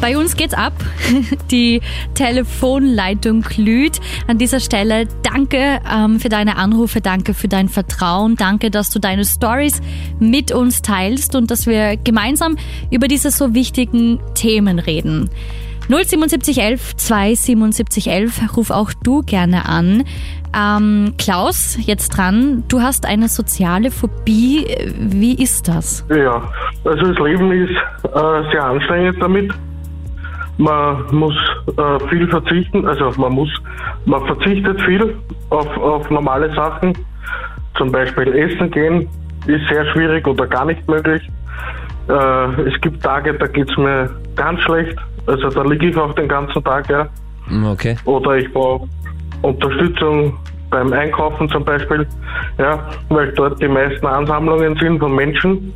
Bei uns geht's ab. Die Telefonleitung glüht. An dieser Stelle danke ähm, für deine Anrufe, danke für dein Vertrauen, danke, dass du deine Stories mit uns teilst und dass wir gemeinsam über diese so wichtigen Themen reden. 07711 27711, ruf auch du gerne an. Ähm, Klaus, jetzt dran. Du hast eine soziale Phobie. Wie ist das? Ja, also das Leben ist äh, sehr anstrengend damit. Man muss äh, viel verzichten, also man muss, man verzichtet viel auf, auf normale Sachen. Zum Beispiel Essen gehen ist sehr schwierig oder gar nicht möglich. Äh, es gibt Tage, da geht es mir ganz schlecht. Also da liege ich auch den ganzen Tag, ja. Mm, okay. Oder ich brauche Unterstützung beim Einkaufen zum Beispiel, ja, weil dort die meisten Ansammlungen sind von Menschen.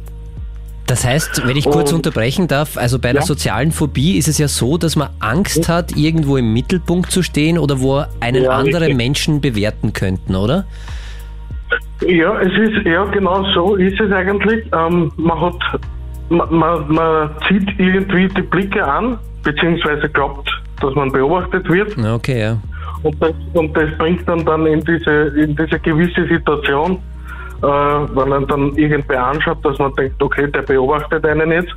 Das heißt, wenn ich kurz und, unterbrechen darf, also bei einer ja. sozialen Phobie ist es ja so, dass man Angst hat, irgendwo im Mittelpunkt zu stehen oder wo einen ja, andere richtig. Menschen bewerten könnten, oder? Ja, es ist, ja, genau so ist es eigentlich. Ähm, man hat, man, man, man zieht irgendwie die Blicke an, beziehungsweise glaubt, dass man beobachtet wird. Okay, ja. Und das, und das bringt dann, dann in diese, in diese gewisse Situation, äh, wenn man dann irgendwer anschaut, dass man denkt, okay, der beobachtet einen jetzt,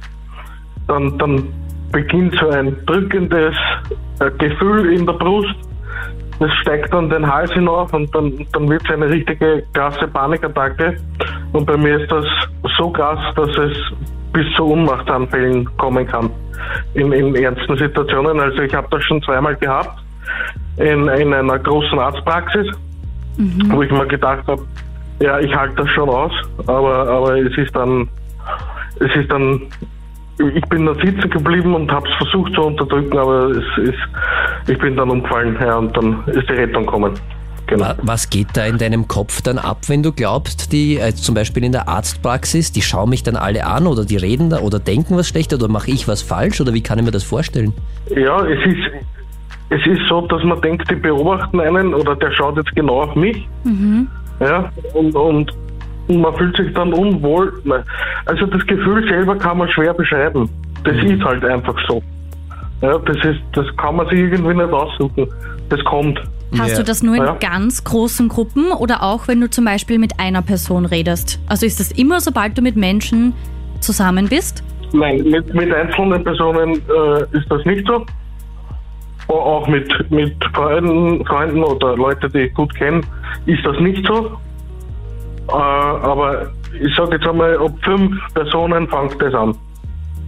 dann, dann beginnt so ein drückendes äh, Gefühl in der Brust, das steigt dann den Hals hinauf und dann, dann wird es eine richtige krasse Panikattacke. Und bei mir ist das so krass, dass es bis zu Unmachtanfällen kommen kann in, in ernsten Situationen. Also ich habe das schon zweimal gehabt in, in einer großen Arztpraxis, mhm. wo ich mir gedacht habe, ja, ich halte das schon aus, aber, aber es ist dann, es ist dann, ich bin da sitzen geblieben und habe es versucht zu unterdrücken, aber es ist, ich bin dann umgefallen, ja, und dann ist die Rettung gekommen. Genau. Was geht da in deinem Kopf dann ab, wenn du glaubst, die äh, zum Beispiel in der Arztpraxis, die schauen mich dann alle an oder die reden da oder denken was schlecht oder mache ich was falsch oder wie kann ich mir das vorstellen? Ja, es ist, es ist so, dass man denkt, die beobachten einen oder der schaut jetzt genau auf mich. Mhm. Ja, und, und, man fühlt sich dann unwohl. Also das Gefühl selber kann man schwer beschreiben. Das mhm. ist halt einfach so. Ja, das ist, das kann man sich irgendwie nicht aussuchen. Das kommt. Hast ja. du das nur in ja. ganz großen Gruppen oder auch wenn du zum Beispiel mit einer Person redest? Also ist das immer, sobald du mit Menschen zusammen bist? Nein, mit, mit einzelnen Personen äh, ist das nicht so. Auch mit, mit Freunden, Freunden oder Leuten, die ich gut kenne, ist das nicht so. Äh, aber ich sage jetzt einmal, ob fünf Personen fängt das an.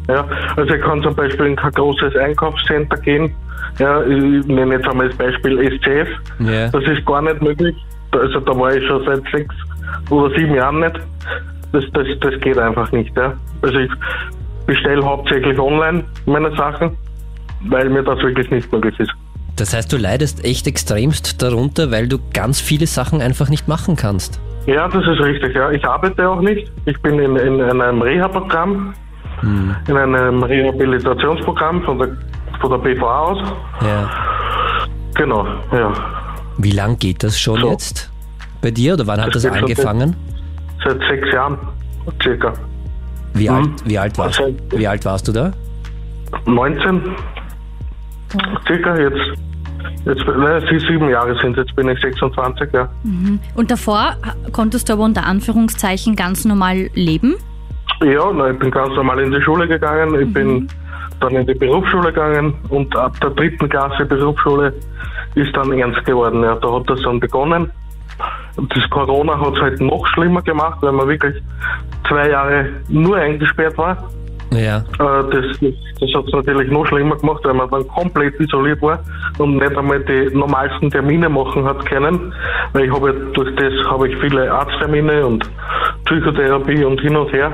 Ja, also ich kann zum Beispiel in kein großes Einkaufscenter gehen. Ja, ich nenne jetzt einmal das Beispiel SCF. Yeah. Das ist gar nicht möglich. Also da war ich schon seit sechs oder sieben Jahren nicht. Das, das, das geht einfach nicht. Ja. Also ich bestelle hauptsächlich online meine Sachen, weil mir das wirklich nicht möglich ist. Das heißt, du leidest echt extremst darunter, weil du ganz viele Sachen einfach nicht machen kannst. Ja, das ist richtig. Ja. Ich arbeite auch nicht. Ich bin in, in einem Reha-Programm hm. in einem Rehabilitationsprogramm von der, von der BVA aus. Ja. Genau, ja. Wie lang geht das schon so. jetzt bei dir oder wann das hat das angefangen? Seit, seit sechs Jahren, circa. Wie, hm. alt, wie, alt warst, wie alt warst du da? 19. Circa jetzt. Jetzt, ne, sie sieben Jahre sind, jetzt bin ich 26, ja. Mhm. Und davor konntest du aber unter Anführungszeichen ganz normal leben? Ja, na, ich bin ganz normal in die Schule gegangen. Ich mhm. bin dann in die Berufsschule gegangen und ab der dritten Klasse Berufsschule ist dann ernst geworden. Ja, da hat das dann begonnen. Das Corona hat es halt noch schlimmer gemacht, weil man wirklich zwei Jahre nur eingesperrt war. Ja. Äh, das, das, das hat es natürlich noch schlimmer gemacht, weil man dann komplett isoliert war und nicht einmal die normalsten Termine machen hat können. Weil ich habe durch das habe ich viele Arzttermine und Psychotherapie und hin und her.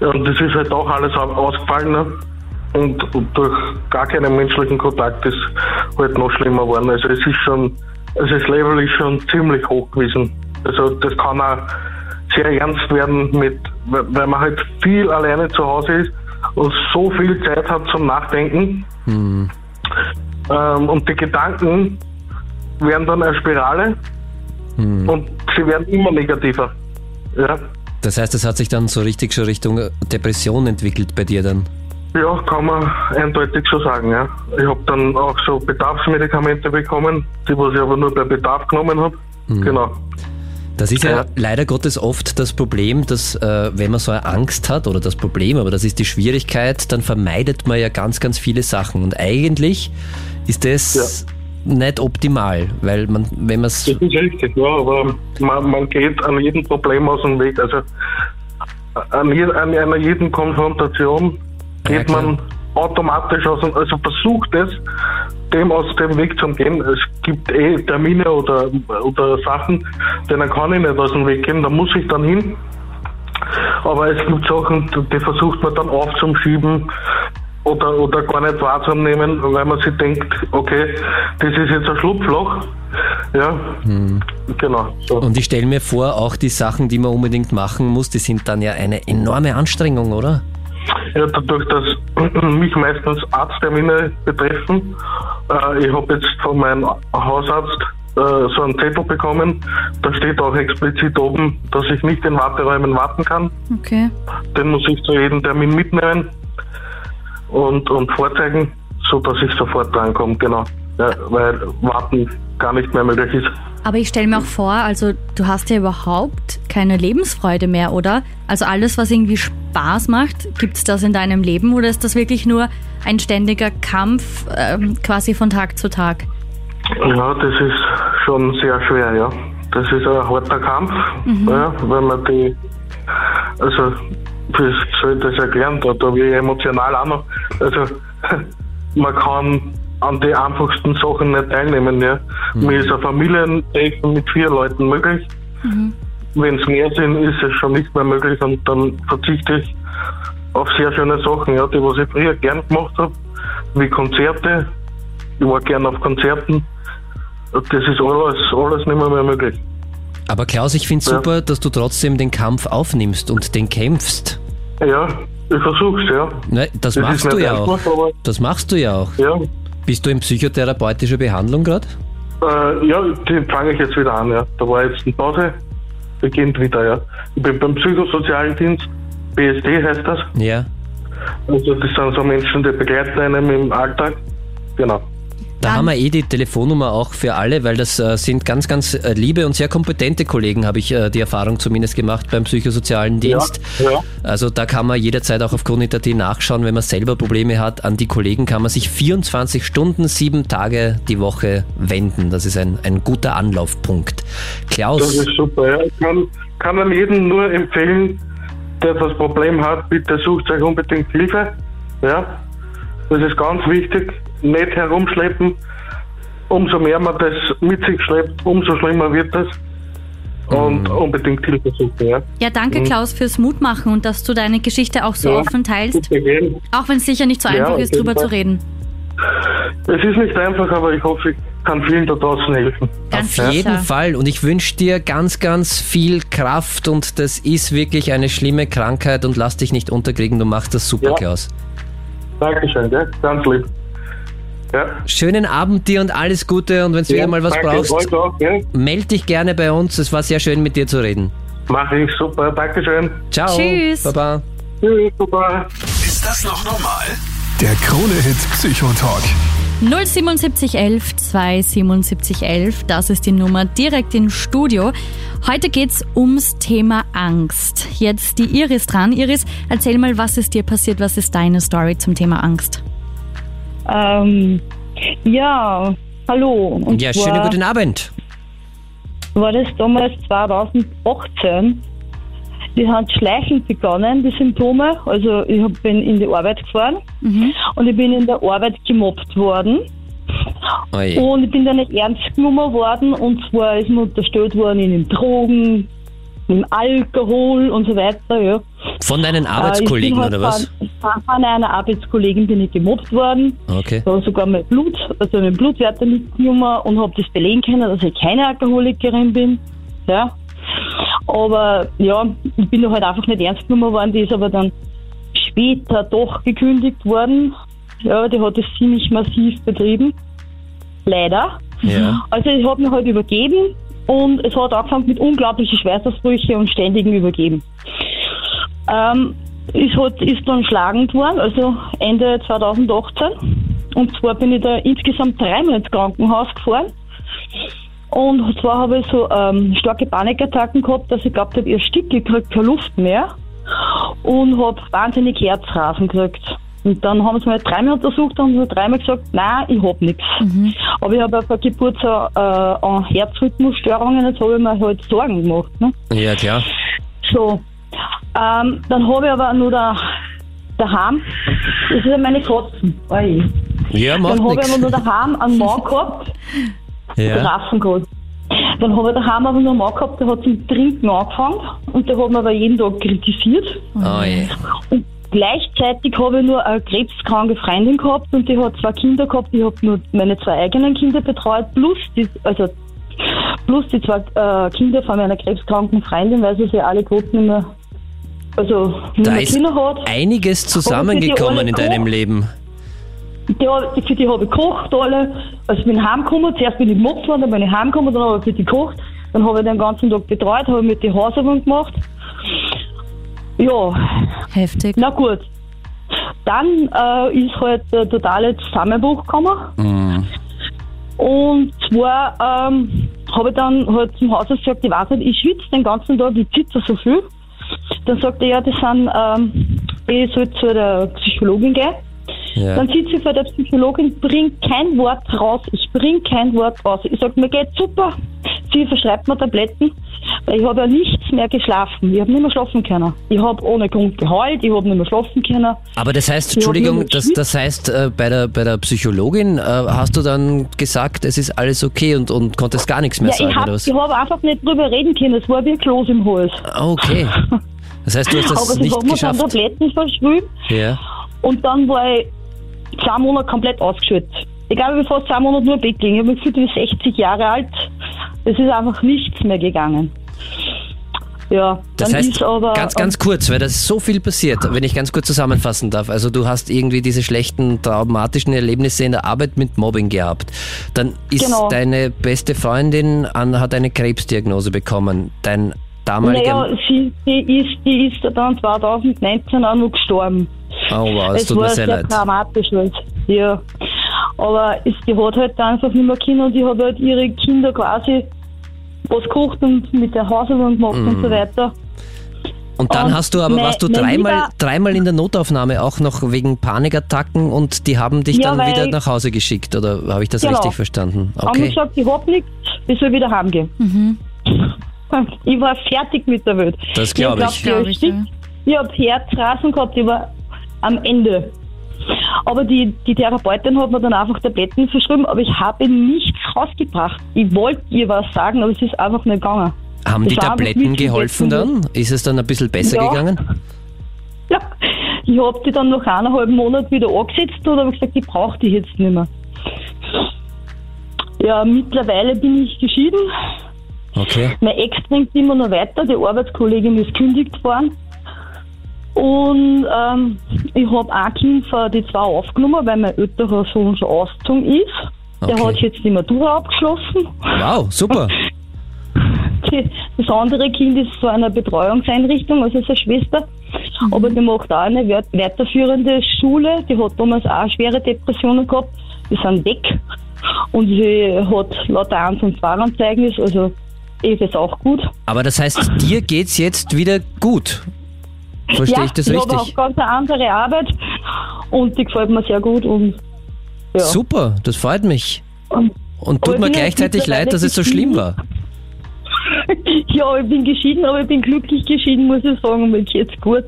Und das ist halt auch alles ausgefallen. Ne? Und, und, durch gar keinen menschlichen Kontakt ist halt noch schlimmer geworden. Also es ist schon, also das Level ist schon ziemlich hoch gewesen. Also das kann auch sehr ernst werden mit, weil man halt viel alleine zu Hause ist und so viel Zeit hat zum Nachdenken. Mhm. Ähm, und die Gedanken werden dann eine Spirale mhm. und sie werden immer negativer. Ja. Das heißt, es hat sich dann so richtig schon Richtung Depression entwickelt bei dir dann? Ja, kann man eindeutig so sagen, ja. Ich habe dann auch so Bedarfsmedikamente bekommen, die was ich aber nur bei Bedarf genommen habe. Mhm. Genau. Das ist ja, ja, leider Gottes oft das Problem, dass äh, wenn man so eine Angst hat, oder das Problem, aber das ist die Schwierigkeit, dann vermeidet man ja ganz, ganz viele Sachen. Und eigentlich ist das nicht optimal, weil man, wenn man es. Das ist richtig, ja, aber man, man geht an jedem Problem aus dem Weg. Also an, je, an einer jeden Konfrontation geht ja, man automatisch aus also versucht es, dem aus dem Weg zu gehen. Es gibt eh Termine oder, oder Sachen, denen kann ich nicht aus dem Weg gehen, da muss ich dann hin. Aber es gibt Sachen, die versucht man dann aufzuschieben, oder, oder gar nicht wahrzunehmen, weil man sich denkt, okay, das ist jetzt ein Schlupfloch. Ja, hm. genau. So. Und ich stelle mir vor, auch die Sachen, die man unbedingt machen muss, die sind dann ja eine enorme Anstrengung, oder? Ja, dadurch, dass mich meistens Arzttermine betreffen. Äh, ich habe jetzt von meinem Hausarzt äh, so einen Zettel bekommen. Da steht auch explizit oben, dass ich nicht in Warteräumen warten kann. Okay. Den muss ich zu jedem Termin mitnehmen und, und vorzeigen, sodass ich sofort drankomme, genau. Weil warten gar nicht mehr möglich ist. Aber ich stelle mir auch vor, also du hast ja überhaupt keine Lebensfreude mehr, oder? Also alles, was irgendwie Spaß macht, gibt es das in deinem Leben oder ist das wirklich nur ein ständiger Kampf ähm, quasi von Tag zu Tag? Ja, das ist schon sehr schwer, ja. Das ist ein harter Kampf, ja, weil man die, also, wie soll ich das erklären, da, da ich emotional auch noch, also, man kann an die einfachsten Sachen nicht teilnehmen, ja. Mir ist ein Familientreffen mit vier Leuten möglich. Wenn es mehr sind, ist es schon nicht mehr möglich und dann verzichte ich auf sehr schöne Sachen, ja, die was ich früher gern gemacht habe, wie Konzerte. Ich war gern auf Konzerten. Das ist alles, alles nicht mehr, mehr möglich. Aber Klaus, ich finde Ja. super, dass du trotzdem den Kampf aufnimmst und den kämpfst. Ja, ich versuch's, ja. Ne, das, Das machst du ja auch. einfach, aber Das machst du ja auch. ja. Bist du in psychotherapeutischer Behandlung gerade? Äh, ja, die fange ich jetzt wieder an, ja. Da war jetzt eine Pause, beginnt wieder, ja. Ich bin beim psychosozialen Dienst, BSD heißt das. Ja. Also das sind so Menschen, die begleiten einen im Alltag. Genau. Da haben wir eh die Telefonnummer auch für alle, weil das äh, sind ganz, ganz äh, liebe und sehr kompetente Kollegen, habe ich äh, die Erfahrung zumindest gemacht beim psychosozialen Dienst. Ja, ja. Also da kann man jederzeit auch auf Kronit.at nachschauen, wenn man selber Probleme hat. An die Kollegen kann man sich 24 Stunden, sieben Tage die Woche wenden. Das ist ein, ein guter Anlaufpunkt. Das Klaus, ist super, ja. Ich kann, kann an jedem nur empfehlen, der das Problem hat, bitte sucht euch unbedingt Hilfe. Ja. Das ist ganz wichtig. Nicht herumschleppen. Umso mehr man das mit sich schleppt, umso schlimmer wird das. Und unbedingt Hilfe suchen, ja. Ja, danke Klaus fürs Mutmachen und dass du deine Geschichte auch so Ja, offen teilst. Auch wenn es sicher nicht so Ja, einfach ist, drüber Fall. zu reden. Es ist nicht einfach, aber ich hoffe, ich kann vielen da draußen helfen. Ganz auf jeden sicher. Fall. Und ich wünsche dir ganz, ganz viel Kraft und das ist wirklich eine schlimme Krankheit und lass dich nicht unterkriegen. Du machst das super, Ja. Klaus. Dankeschön, ja. ganz lieb. Ja. Schönen Abend dir und alles Gute und wenn du wieder mal was danke, brauchst, euch auch, ja. meld dich gerne bei uns. Es war sehr schön mit dir zu reden. Mache ich super, Dankeschön. Ciao. Tschüss. Baba. Tschüss, super. Ist das noch normal? Der Krone-Hit Psychotalk. 07711 27711, das ist die Nummer direkt ins Studio. Heute geht's ums Thema Angst. Jetzt die Iris dran. Iris, erzähl mal, was ist dir passiert? Was ist deine Story zum Thema Angst? Ähm, ja, hallo. Und Ja, zwar schönen guten Abend. war das damals 2018. Die hat schleichend begonnen, die Symptome. Also ich hab- bin in die Arbeit gefahren und ich bin in der Arbeit gemobbt worden. Oje. Und ich bin dann nicht ernst genommen worden und zwar ist mir unterstellt worden in den Drogen, im Alkohol und so weiter, ja. Von deinen Äh, Arbeitskollegen halt oder was? Von, von einer Arbeitskollegin bin ich gemobbt worden. Okay. Da habe sogar mein Blut, also mein Blutwerte mitgenommen und habe das belegen können, dass ich keine Alkoholikerin bin. Ja. Aber ja, ich bin da halt einfach nicht ernst genommen worden. Die ist aber dann später doch gekündigt worden. Ja, die hat es ziemlich massiv betrieben. Leider. Ja. Also ich habe mich halt übergeben und es hat angefangen mit unglaublichen Schweißausbrüchen und ständigen Übergeben. Ähm, es hat, ist dann schlagend worden, also Ende 2018. Und zwar bin ich da insgesamt dreimal ins Krankenhaus gefahren. Und zwar habe ich so ähm, starke Panikattacken gehabt, dass ich glaubt habe, ich ersticke, ich kriege keine Luft mehr. Und habe wahnsinnig Herzrasen gekriegt. Und dann haben sie mich dreimal untersucht und haben dreimal gesagt, nein, ich habe nichts. Aber ich habe auf der Geburt so äh, an Herzrhythmusstörungen, jetzt habe ich mir halt Sorgen gemacht. Ne? Ja, klar. So, ähm, dann habe ich aber nur da, daheim, das sind meine Katzen. Oi. Ja, macht Dann habe ich aber nur daheim einen Mann gehabt, Ja. Raffen gehabt. Dann habe ich daheim aber nur einen Mann gehabt, der hat zum Trinken angefangen und der hat mir aber jeden Tag kritisiert. Oh je. Und gleichzeitig habe ich nur eine krebskranke Freundin gehabt und die hat zwei Kinder gehabt. Ich habe nur meine zwei eigenen Kinder betreut, plus die, also plus die zwei äh, Kinder von meiner krebskranken Freundin, weil sie sie alle gut nicht mehr, also nicht Da mehr ist Kinder hat. einiges zusammengekommen in deinem Leben. Die, für die habe ich gekocht, alle. Also ich bin heimgekommen, zuerst bin ich gemobbt worden, dann bin ich heimgekommen, dann habe ich für die gekocht. Dann habe ich den ganzen Tag betreut, habe mit die Hausübung gemacht. Ja, Heftig. na gut. Dann äh, ist halt der totale Zusammenbruch gekommen. Mhm. Und zwar ähm, habe ich dann halt zum Hausarzt gesagt, ich weiß nicht, ich schwitze den ganzen Tag, ich zitze so viel. Dann sagt er, ja, das sind, ähm, ich soll zu der Psychologin gehen. Ja. Dann sitze ich vor der Psychologin, bring kein Wort raus. Ich bring kein Wort raus. Ich sage, mir geht super. Sie verschreibt mir Tabletten. Weil ich habe ja nichts mehr geschlafen. Ich habe nicht mehr schlafen können. Ich habe ohne Grund geheult, ich habe nicht mehr schlafen können. Aber das heißt, Entschuldigung, das, das heißt, äh, bei der, bei der Psychologin äh, hast du dann gesagt, es ist alles okay und, und konntest gar nichts mehr Ja, sagen, ich oder habe was? hab einfach nicht drüber reden können. Es war wie ein Kloß im Hals. Ah, Okay. Das heißt, du hast das Aber sie nicht hat mir dann geschafft. Tabletten verschrieben Ja. und dann war ich zwei Monate komplett ausgeschüttet. Ich glaube, ich bin fast zwei Monate nur im Bett gelegen. Ich habe mich gefühlt wie 60 Jahre alt. Es ist einfach nichts mehr gegangen. Ja, Das dann heißt, ist aber ganz, ganz kurz, weil da ist so viel passiert, wenn ich ganz kurz zusammenfassen darf. Also du hast irgendwie diese schlechten, traumatischen Erlebnisse in der Arbeit mit Mobbing gehabt. Dann ist Genau. deine beste Freundin an, hat eine Krebsdiagnose bekommen. Dein damaliger... Naja, sie, sie, ist, die ist dann 2019 auch noch gestorben. oh wow, es es tut war mir sehr leid. dramatisch. Ja. Aber es, die hat halt einfach nicht mehr Kinder und die hat halt ihre Kinder quasi was gekocht und mit der Hausarbeit gemacht und Mhm. so weiter. Und dann Und hast du aber, mein- warst du dreimal, dreimal in der Notaufnahme, auch noch wegen Panikattacken und die haben dich Ja, dann wieder nach Hause geschickt, oder habe ich das Genau. richtig verstanden? Haben Okay. gesagt, ich hab nichts, ich soll wieder heimgehen. Ich war fertig mit der Welt. Das glaub ich. Glaub Ich, ich, ich, ich habe Herzrasen gehabt, ich war am Ende. Aber die, die Therapeutin hat mir dann einfach Tabletten verschrieben, aber ich habe nichts rausgebracht. Ich wollte ihr was sagen, aber es ist einfach nicht gegangen. Haben die Das einfach Tabletten geholfen dann? Ist es dann ein bisschen besser Ja. gegangen? Ja, ich habe die dann nach einem halben Monat wieder angesetzt und habe gesagt, ich brauche die jetzt nicht mehr. Ja, mittlerweile bin ich geschieden. Okay. Mein Ex trinkt immer noch weiter, die Arbeitskollegin ist kündigt worden. Und ähm, ich habe ein Kind von die zwei aufgenommen, weil mein älterer Sohn schon ausgezogen ist. Der Okay. hat jetzt die Matura abgeschlossen. Wow, super. Die, das andere Kind ist so einer Betreuungseinrichtung, also seine Schwester. Aber die macht auch eine weit- weiterführende Schule. Die hat damals auch schwere Depressionen gehabt. Die sind weg. Und sie hat lauter 1 und 2 Zeugnis, also ist es auch gut. Aber das heißt, dir geht's jetzt wieder gut. Verstehe ja, ich das ich habe auch richtig? ganz eine andere Arbeit und die gefällt mir sehr gut. Und, ja. Super, das freut mich. Und, tut ich mir gleichzeitig leid, dass es so schlimm war. ja, ich bin geschieden, aber ich bin glücklich geschieden, muss ich sagen. Und mir geht's gut.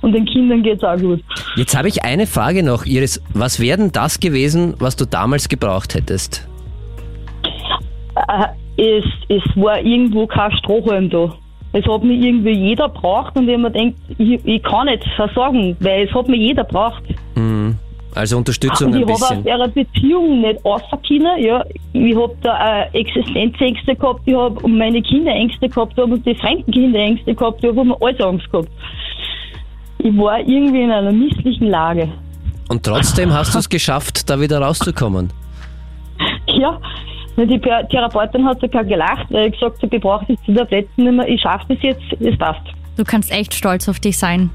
Und den Kindern geht's auch gut. Jetzt habe ich eine Frage noch, Iris. Was wäre denn das gewesen, was du damals gebraucht hättest? Äh, es, es war irgendwo kein Strohhalm da. Es hat mir irgendwie jeder braucht und ich mir denkt, ich, ich kann nicht versorgen, weil es hat mir jeder braucht. Mhm. Also Unterstützung Und ein ich habe aus bisschen. ihrer Beziehung nicht rausgekommen. Ja, ich habe da äh, Existenzängste gehabt, ich habe um meine Kinder Ängste gehabt, ich habe um die fremden Kinder Ängste gehabt, ich habe um alles Angst gehabt. Ich war irgendwie in einer misslichen Lage. Und trotzdem hast du es geschafft, da wieder rauszukommen. Ja, die Therapeutin hat sogar gelacht, weil ich gesagt habe, ich brauche jetzt die Tabletten nicht mehr, ich schaffe das jetzt, es passt. Du kannst echt stolz auf dich sein.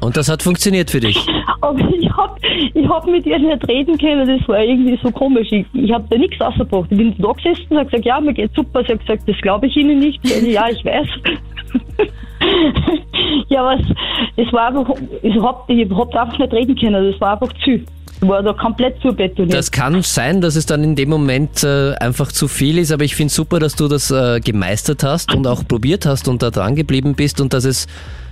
Und das hat funktioniert für dich. Aber ich hab, ich hab mit ihr nicht reden können, das war irgendwie so komisch. Ich, ich habe da nichts ausgebracht. Ich bin da gesessen und habe gesagt, ja, mir geht's super. Sie hat gesagt, das glaube ich Ihnen nicht. Ich, ja, ich weiß. ja, aber es, war einfach, ich hab, ich hab da einfach nicht reden können. Das war einfach zu. War da komplett zubetoniert. Das kann sein, dass es dann in dem Moment äh, einfach zu viel ist, aber ich finde super, dass du das äh, gemeistert hast und auch probiert hast und da dran geblieben bist und dass es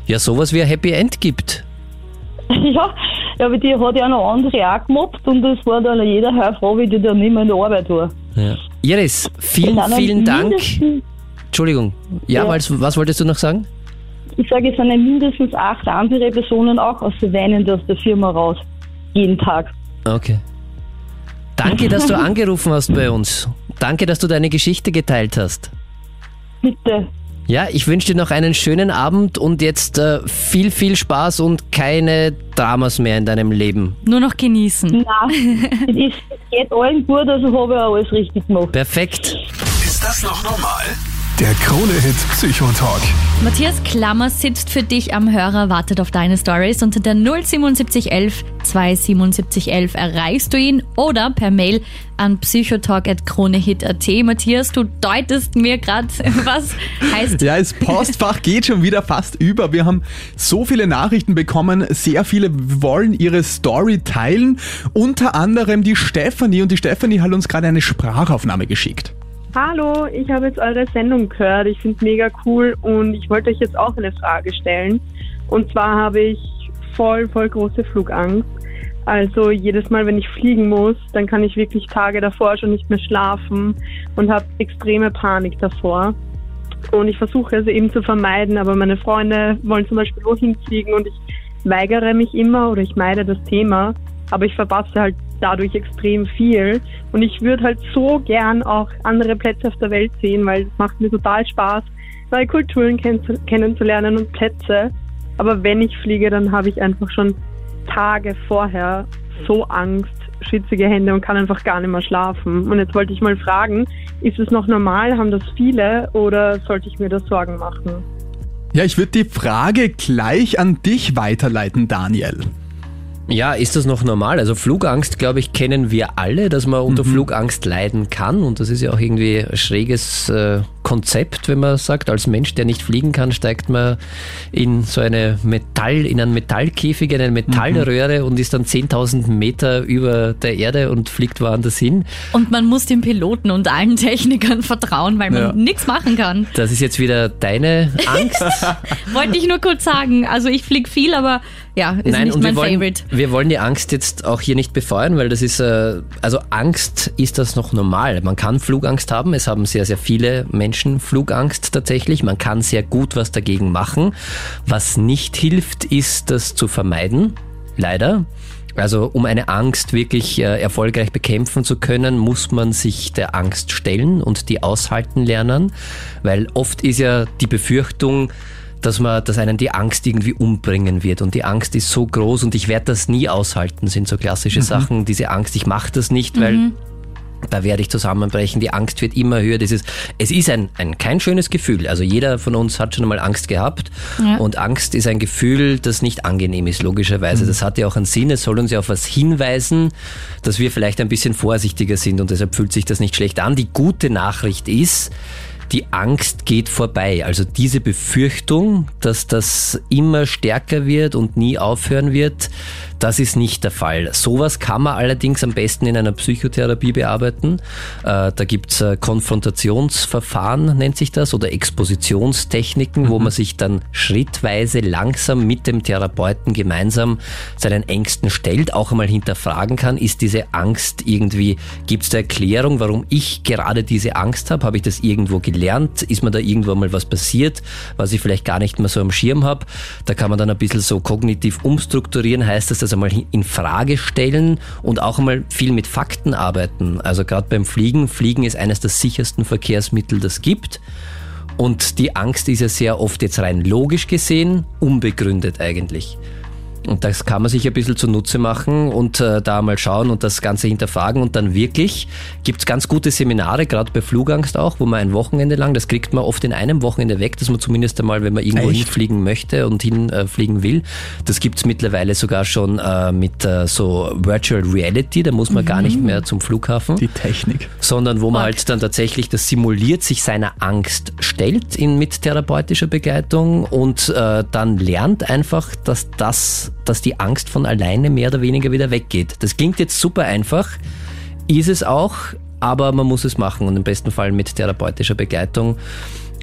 ja sowas wie ein Happy End gibt. ja, ja, aber die hat ja noch andere auch gemobbt und das war dann jeder heilfroh, wie die dann nicht mehr in der Arbeit war. Ja. Iris, vielen, Es vielen Dank. Entschuldigung. Ja, Ja. Was, was wolltest du noch sagen? Ich sage, es sind ja mindestens acht andere Personen auch aus der Weinende aus der Firma raus. Jeden Tag. Okay. Danke, dass du angerufen hast bei uns. Danke, dass du deine Geschichte geteilt hast. Bitte. Ja, ich wünsche dir noch einen schönen Abend und jetzt äh, viel, viel Spaß und keine Dramas mehr in deinem Leben. Nur noch genießen. Nein, es, ist, es geht allen gut, also habe ich auch alles richtig gemacht. Perfekt. Ist das noch normal? Der Krone-Hit Psychotalk. Matthias Klammer sitzt für dich am Hörer, wartet auf deine Stories. Unter der 07711 27711 erreichst du ihn oder per Mail an psychotalk.kronehit.at. Matthias, du deutest mir gerade, was heißt. Ja, das Postfach geht schon wieder fast über. Wir haben so viele Nachrichten bekommen. Sehr viele wollen ihre Story teilen. Unter anderem die Stefanie. Und die Stefanie hat uns gerade eine Sprachaufnahme geschickt. Hallo, ich habe jetzt eure Sendung gehört. Ich finde es mega cool und ich wollte euch jetzt auch eine Frage stellen. Und zwar habe ich voll, voll große Flugangst. Also jedes Mal, wenn ich fliegen muss, dann kann ich wirklich Tage davor schon nicht mehr schlafen und habe extreme Panik davor. Und ich versuche es eben zu vermeiden, aber meine Freunde wollen zum Beispiel wohin fliegen und ich weigere mich immer oder ich meide das Thema, aber ich verpasse halt dadurch extrem viel. Und ich würde halt so gern auch andere Plätze auf der Welt sehen, weil es macht mir total Spaß, neue Kulturen kenn kennenzulernen und Plätze. Aber wenn ich fliege, dann habe ich einfach schon Tage vorher so Angst, schwitzige Hände und kann einfach gar nicht mehr schlafen. Und jetzt wollte ich mal fragen, ist es noch normal? Haben das viele oder sollte ich mir da Sorgen machen? Ja, ich würde die Frage gleich an dich weiterleiten, Daniel. Ja, ist das noch normal? Also Flugangst, glaube ich, kennen wir alle, dass man unter mhm. Flugangst leiden kann. Und das ist ja auch irgendwie ein schräges äh, Konzept, wenn man sagt, als Mensch, der nicht fliegen kann, steigt man in so eine Metall, in einen Metallkäfig, in eine Metallröhre mhm. und ist dann 10.000 Meter über der Erde und fliegt woanders hin. Und man muss den Piloten und allen Technikern vertrauen, weil man ja. nichts machen kann. Das ist jetzt wieder deine Angst. Wollte ich nur kurz sagen. Also ich fliege viel, aber ja, ist Nein, nicht mein wir wollen, Favorite. Wir wollen die Angst jetzt auch hier nicht befeuern, weil das ist, äh, also Angst ist das noch normal. Man kann Flugangst haben. Es haben sehr, sehr viele Menschen Flugangst tatsächlich. Man kann sehr gut was dagegen machen. Was nicht hilft, ist das zu vermeiden. Leider. Also um eine Angst wirklich äh, erfolgreich bekämpfen zu können, muss man sich der Angst stellen und die aushalten lernen, weil oft ist ja die Befürchtung, dass man, dass einen die Angst irgendwie umbringen wird. Und die Angst ist so groß und ich werde das nie aushalten, sind so klassische mhm. Sachen. Diese Angst, ich mache das nicht, mhm. weil da werde ich zusammenbrechen, die Angst wird immer höher. Das ist, es ist ein, ein kein schönes Gefühl. Also jeder von uns hat schon einmal Angst gehabt. Ja. Und Angst ist ein Gefühl, das nicht angenehm ist, logischerweise. Mhm. Das hat ja auch einen Sinn. Es soll uns ja auf was hinweisen, dass wir vielleicht ein bisschen vorsichtiger sind und deshalb fühlt sich das nicht schlecht an. Die gute Nachricht ist, die Angst geht vorbei. Also diese Befürchtung, dass das immer stärker wird und nie aufhören wird, das ist nicht der Fall. Sowas kann man allerdings am besten in einer Psychotherapie bearbeiten. Äh, da gibt's äh, Konfrontationsverfahren, nennt sich das, oder Expositionstechniken, mhm. wo man sich dann schrittweise langsam mit dem Therapeuten gemeinsam seinen Ängsten stellt, auch einmal hinterfragen kann, ist diese Angst irgendwie, gibt's da Erklärung, warum ich gerade diese Angst habe? Habe ich das irgendwo gelernt? Ist mir da irgendwo mal was passiert, was ich vielleicht gar nicht mehr so am Schirm habe? Da kann man dann ein bisschen so kognitiv umstrukturieren, heißt das, das einmal in Frage stellen und auch einmal viel mit Fakten arbeiten. Also gerade beim Fliegen, Fliegen ist eines der sichersten Verkehrsmittel, das gibt. Und die Angst ist ja sehr oft jetzt rein logisch gesehen, unbegründet eigentlich. Und das kann man sich ein bisschen zunutze machen und äh, da mal schauen und das Ganze hinterfragen. Und dann wirklich gibt es ganz gute Seminare, gerade bei Flugangst auch, wo man ein Wochenende lang, das kriegt man oft in einem Wochenende weg, dass man zumindest einmal, wenn man irgendwo Echt? hinfliegen möchte und hinfliegen äh, will, das gibt es mittlerweile sogar schon äh, mit äh, so Virtual Reality, da muss man mhm. gar nicht mehr zum Flughafen. Die Technik. Sondern wo man halt dann tatsächlich das simuliert, sich seiner Angst stellt in, mit therapeutischer Begleitung und äh, dann lernt einfach, dass das dass die Angst von alleine mehr oder weniger wieder weggeht. Das klingt jetzt super einfach, ist es auch, aber man muss es machen und im besten Fall mit therapeutischer Begleitung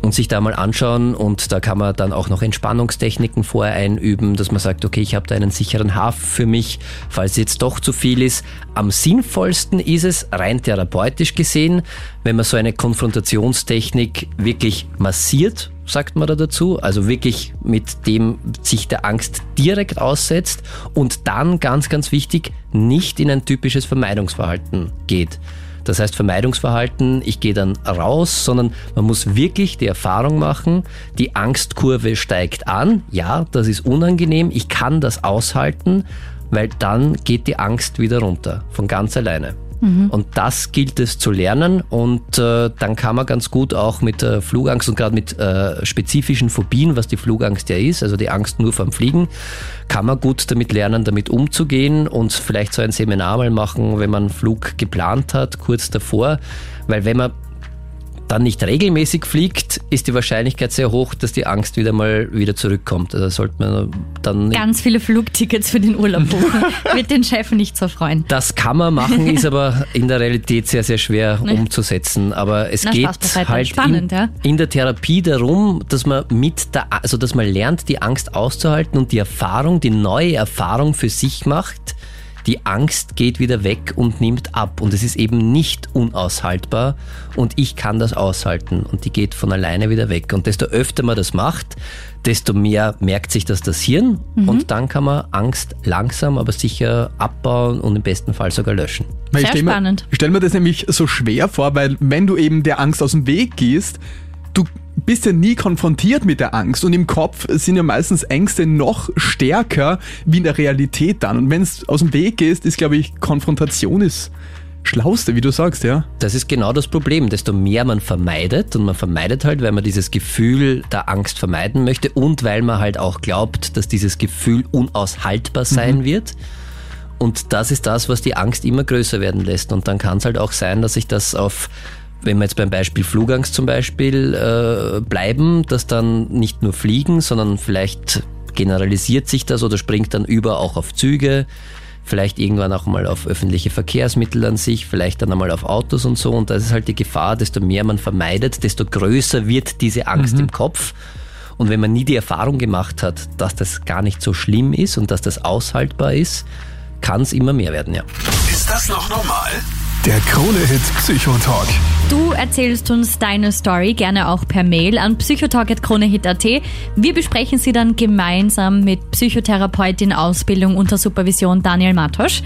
und sich da mal anschauen und da kann man dann auch noch Entspannungstechniken vorher einüben, dass man sagt, okay, ich habe da einen sicheren Hafen für mich, falls jetzt doch zu viel ist. Am sinnvollsten ist es, rein therapeutisch gesehen, wenn man so eine Konfrontationstechnik wirklich massiert sagt man da dazu, also wirklich mit dem sich der Angst direkt aussetzt und dann ganz, ganz wichtig, nicht in ein typisches Vermeidungsverhalten geht. Das heißt Vermeidungsverhalten, ich gehe dann raus, sondern man muss wirklich die Erfahrung machen, die Angstkurve steigt an. Ja, das ist unangenehm, ich kann das aushalten, weil dann geht die Angst wieder runter, von ganz alleine. Und das gilt es zu lernen und äh, dann kann man ganz gut auch mit äh, Flugangst und gerade mit äh, spezifischen Phobien, was die Flugangst ja ist, also die Angst nur vom Fliegen, kann man gut damit lernen, damit umzugehen und vielleicht so ein Seminar mal machen, wenn man einen Flug geplant hat, kurz davor. Weil wenn man dann nicht regelmäßig fliegt, ist die Wahrscheinlichkeit sehr hoch, dass die Angst wieder mal wieder zurückkommt. Also sollte man dann Ganz viele Flugtickets für den Urlaub buchen. Wird den Chef nicht so freuen. Das kann man machen, ist aber in der Realität sehr, sehr schwer umzusetzen. Aber es Na, geht halt Spannend, in, ja. in der Therapie darum, dass man mit der, also dass man lernt, die Angst auszuhalten und die Erfahrung, die neue Erfahrung für sich macht. Die Angst geht wieder weg und nimmt ab und es ist eben nicht unaushaltbar und ich kann das aushalten und die geht von alleine wieder weg. Und desto öfter man das macht, desto mehr merkt sich das das Hirn Mhm. und dann kann man Angst langsam, aber sicher abbauen und im besten Fall sogar löschen. Weil ich Sehr stell mir, spannend. Ich stelle mir das nämlich so schwer vor, weil wenn du eben der Angst aus dem Weg gehst, du bist ja nie konfrontiert mit der Angst und im Kopf sind ja meistens Ängste noch stärker wie in der Realität dann. Und wenn es aus dem Weg gehst, ist glaube ich Konfrontation ist Schlauste, wie du sagst, ja. Das ist genau das Problem. Desto mehr man vermeidet, und man vermeidet halt, weil man dieses Gefühl der Angst vermeiden möchte und weil man halt auch glaubt, dass dieses Gefühl unaushaltbar sein wird. Und das ist das, was die Angst immer größer werden lässt. Und dann kann es halt auch sein, dass sich das auf, wenn wir jetzt beim Beispiel Flugangst zum Beispiel äh, bleiben, dass dann nicht nur Fliegen, sondern vielleicht generalisiert sich das oder springt dann über auch auf Züge, vielleicht irgendwann auch mal auf öffentliche Verkehrsmittel an sich, vielleicht dann einmal auf Autos und so. Und das ist halt die Gefahr, desto mehr man vermeidet, desto größer wird diese Angst im Kopf. Und wenn man nie die Erfahrung gemacht hat, dass das gar nicht so schlimm ist und dass das aushaltbar ist, kann es immer mehr werden, ja. Ist das noch normal? Der Krone-Hit Psychotalk. Du erzählst uns deine Story gerne auch per Mail an psychotalk.kronehit.at. Wir besprechen sie dann gemeinsam mit Psychotherapeutin Ausbildung unter Supervision Daniel Matosch.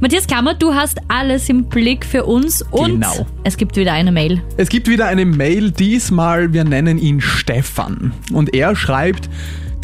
Matthias Kammer, du hast alles im Blick für uns und Genau. es gibt wieder eine Mail. Es gibt wieder eine Mail, diesmal, wir nennen ihn Stefan. Und er schreibt,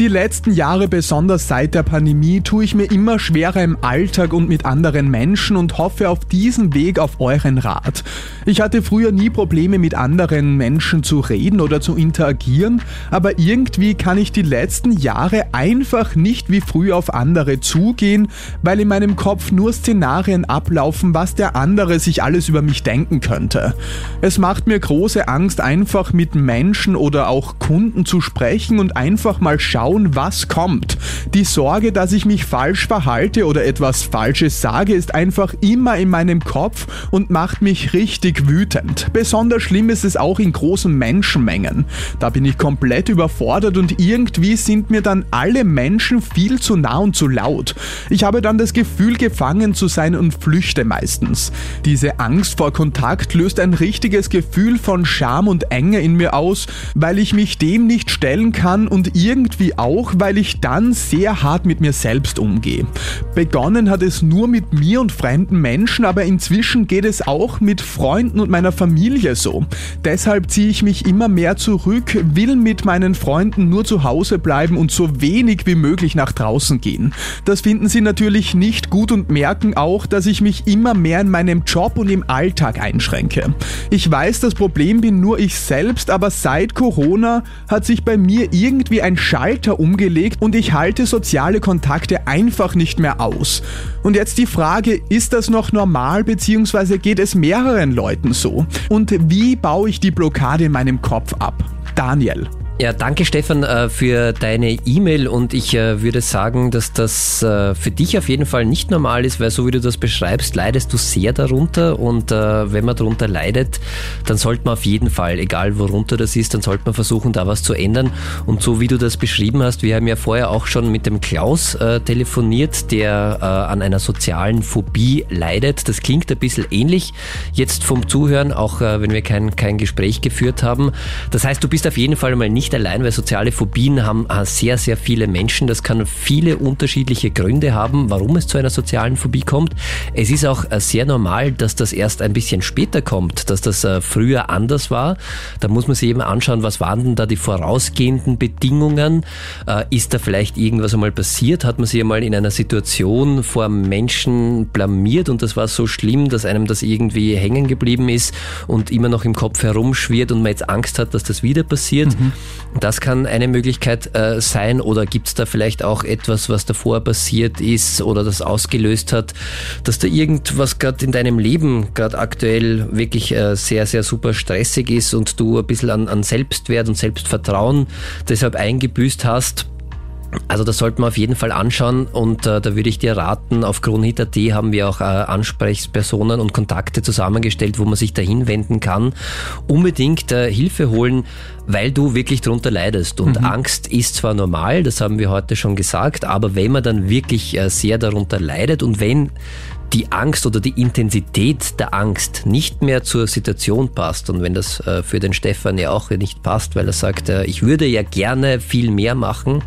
die letzten Jahre, besonders seit der Pandemie, tue ich mir immer schwerer im Alltag und mit anderen Menschen und hoffe auf diesem Weg auf euren Rat. Ich hatte früher nie Probleme mit anderen Menschen zu reden oder zu interagieren, aber irgendwie kann ich die letzten Jahre einfach nicht wie früher auf andere zugehen, weil in meinem Kopf nur Szenarien ablaufen, was der andere sich alles über mich denken könnte. Es macht mir große Angst, einfach mit Menschen oder auch Kunden zu sprechen und einfach mal schauen, was kommt. Die Sorge, dass ich mich falsch verhalte oder etwas Falsches sage, ist einfach immer in meinem Kopf und macht mich richtig wütend. Besonders schlimm ist es auch in großen Menschenmengen. Da bin ich komplett überfordert und irgendwie sind mir dann alle Menschen viel zu nah und zu laut. Ich habe dann das Gefühl, gefangen zu sein und flüchte meistens. Diese Angst vor Kontakt löst ein richtiges Gefühl von Scham und Enge in mir aus, weil ich mich dem nicht stellen kann und irgendwie auch, weil ich dann sehr hart mit mir selbst umgehe. Begonnen hat es nur mit mir und fremden Menschen, aber inzwischen geht es auch mit Freunden und meiner Familie so. Deshalb ziehe ich mich immer mehr zurück, will mit meinen Freunden nur zu Hause bleiben und so wenig wie möglich nach draußen gehen. Das finden sie natürlich nicht gut und merken auch, dass ich mich immer mehr in meinem Job und im Alltag einschränke. Ich weiß, das Problem bin nur ich selbst, aber seit Corona hat sich bei mir irgendwie ein Schalter umgelegt und ich halte soziale Kontakte einfach nicht mehr aus. Und jetzt die Frage, ist das noch normal bzw. geht es mehreren Leuten so? Und wie baue ich die Blockade in meinem Kopf ab? Daniel. Ja, danke Stefan äh, für deine E-Mail und ich äh, würde sagen, dass das äh, für dich auf jeden Fall nicht normal ist, weil so wie du das beschreibst, leidest du sehr darunter und wenn man darunter leidet, dann sollte man auf jeden Fall, egal worunter das ist, dann sollte man versuchen, da was zu ändern und so wie du das beschrieben hast, wir haben ja vorher auch schon mit dem Klaus telefoniert, der an einer sozialen Phobie leidet. Das klingt ein bisschen ähnlich jetzt vom Zuhören, auch wenn wir kein, kein Gespräch geführt haben. Das heißt, du bist auf jeden Fall mal nicht nicht allein, weil soziale Phobien haben äh, sehr, sehr viele Menschen. Das kann viele unterschiedliche Gründe haben, warum es zu einer sozialen Phobie kommt. Es ist auch äh, sehr normal, dass das erst ein bisschen später kommt, dass das äh, früher anders war. Da muss man sich eben anschauen, was waren denn da die vorausgehenden Bedingungen? Ist da vielleicht irgendwas einmal passiert? Hat man sich einmal in einer Situation vor Menschen blamiert und das war so schlimm, dass einem das irgendwie hängen geblieben ist und immer noch im Kopf herumschwirrt und man jetzt Angst hat, dass das wieder passiert? Mhm. Das kann eine Möglichkeit äh, sein oder gibt es da vielleicht auch etwas, was davor passiert ist oder das ausgelöst hat, dass da irgendwas gerade in deinem Leben gerade aktuell wirklich äh, sehr, sehr super stressig ist und du ein bisschen an, an Selbstwert und Selbstvertrauen deshalb eingebüßt hast? Also das sollten wir auf jeden Fall anschauen und äh, da würde ich dir raten, auf Kronhit.at haben wir auch äh, Ansprechpersonen und Kontakte zusammengestellt, wo man sich dahin wenden kann. Unbedingt äh, Hilfe holen, weil du wirklich darunter leidest. Und mhm. Angst ist zwar normal, das haben wir heute schon gesagt, aber wenn man dann wirklich äh, sehr darunter leidet und wenn die Angst oder die Intensität der Angst nicht mehr zur Situation passt und wenn das äh, für den Stefan ja auch nicht passt, weil er sagt, äh, ich würde ja gerne viel mehr machen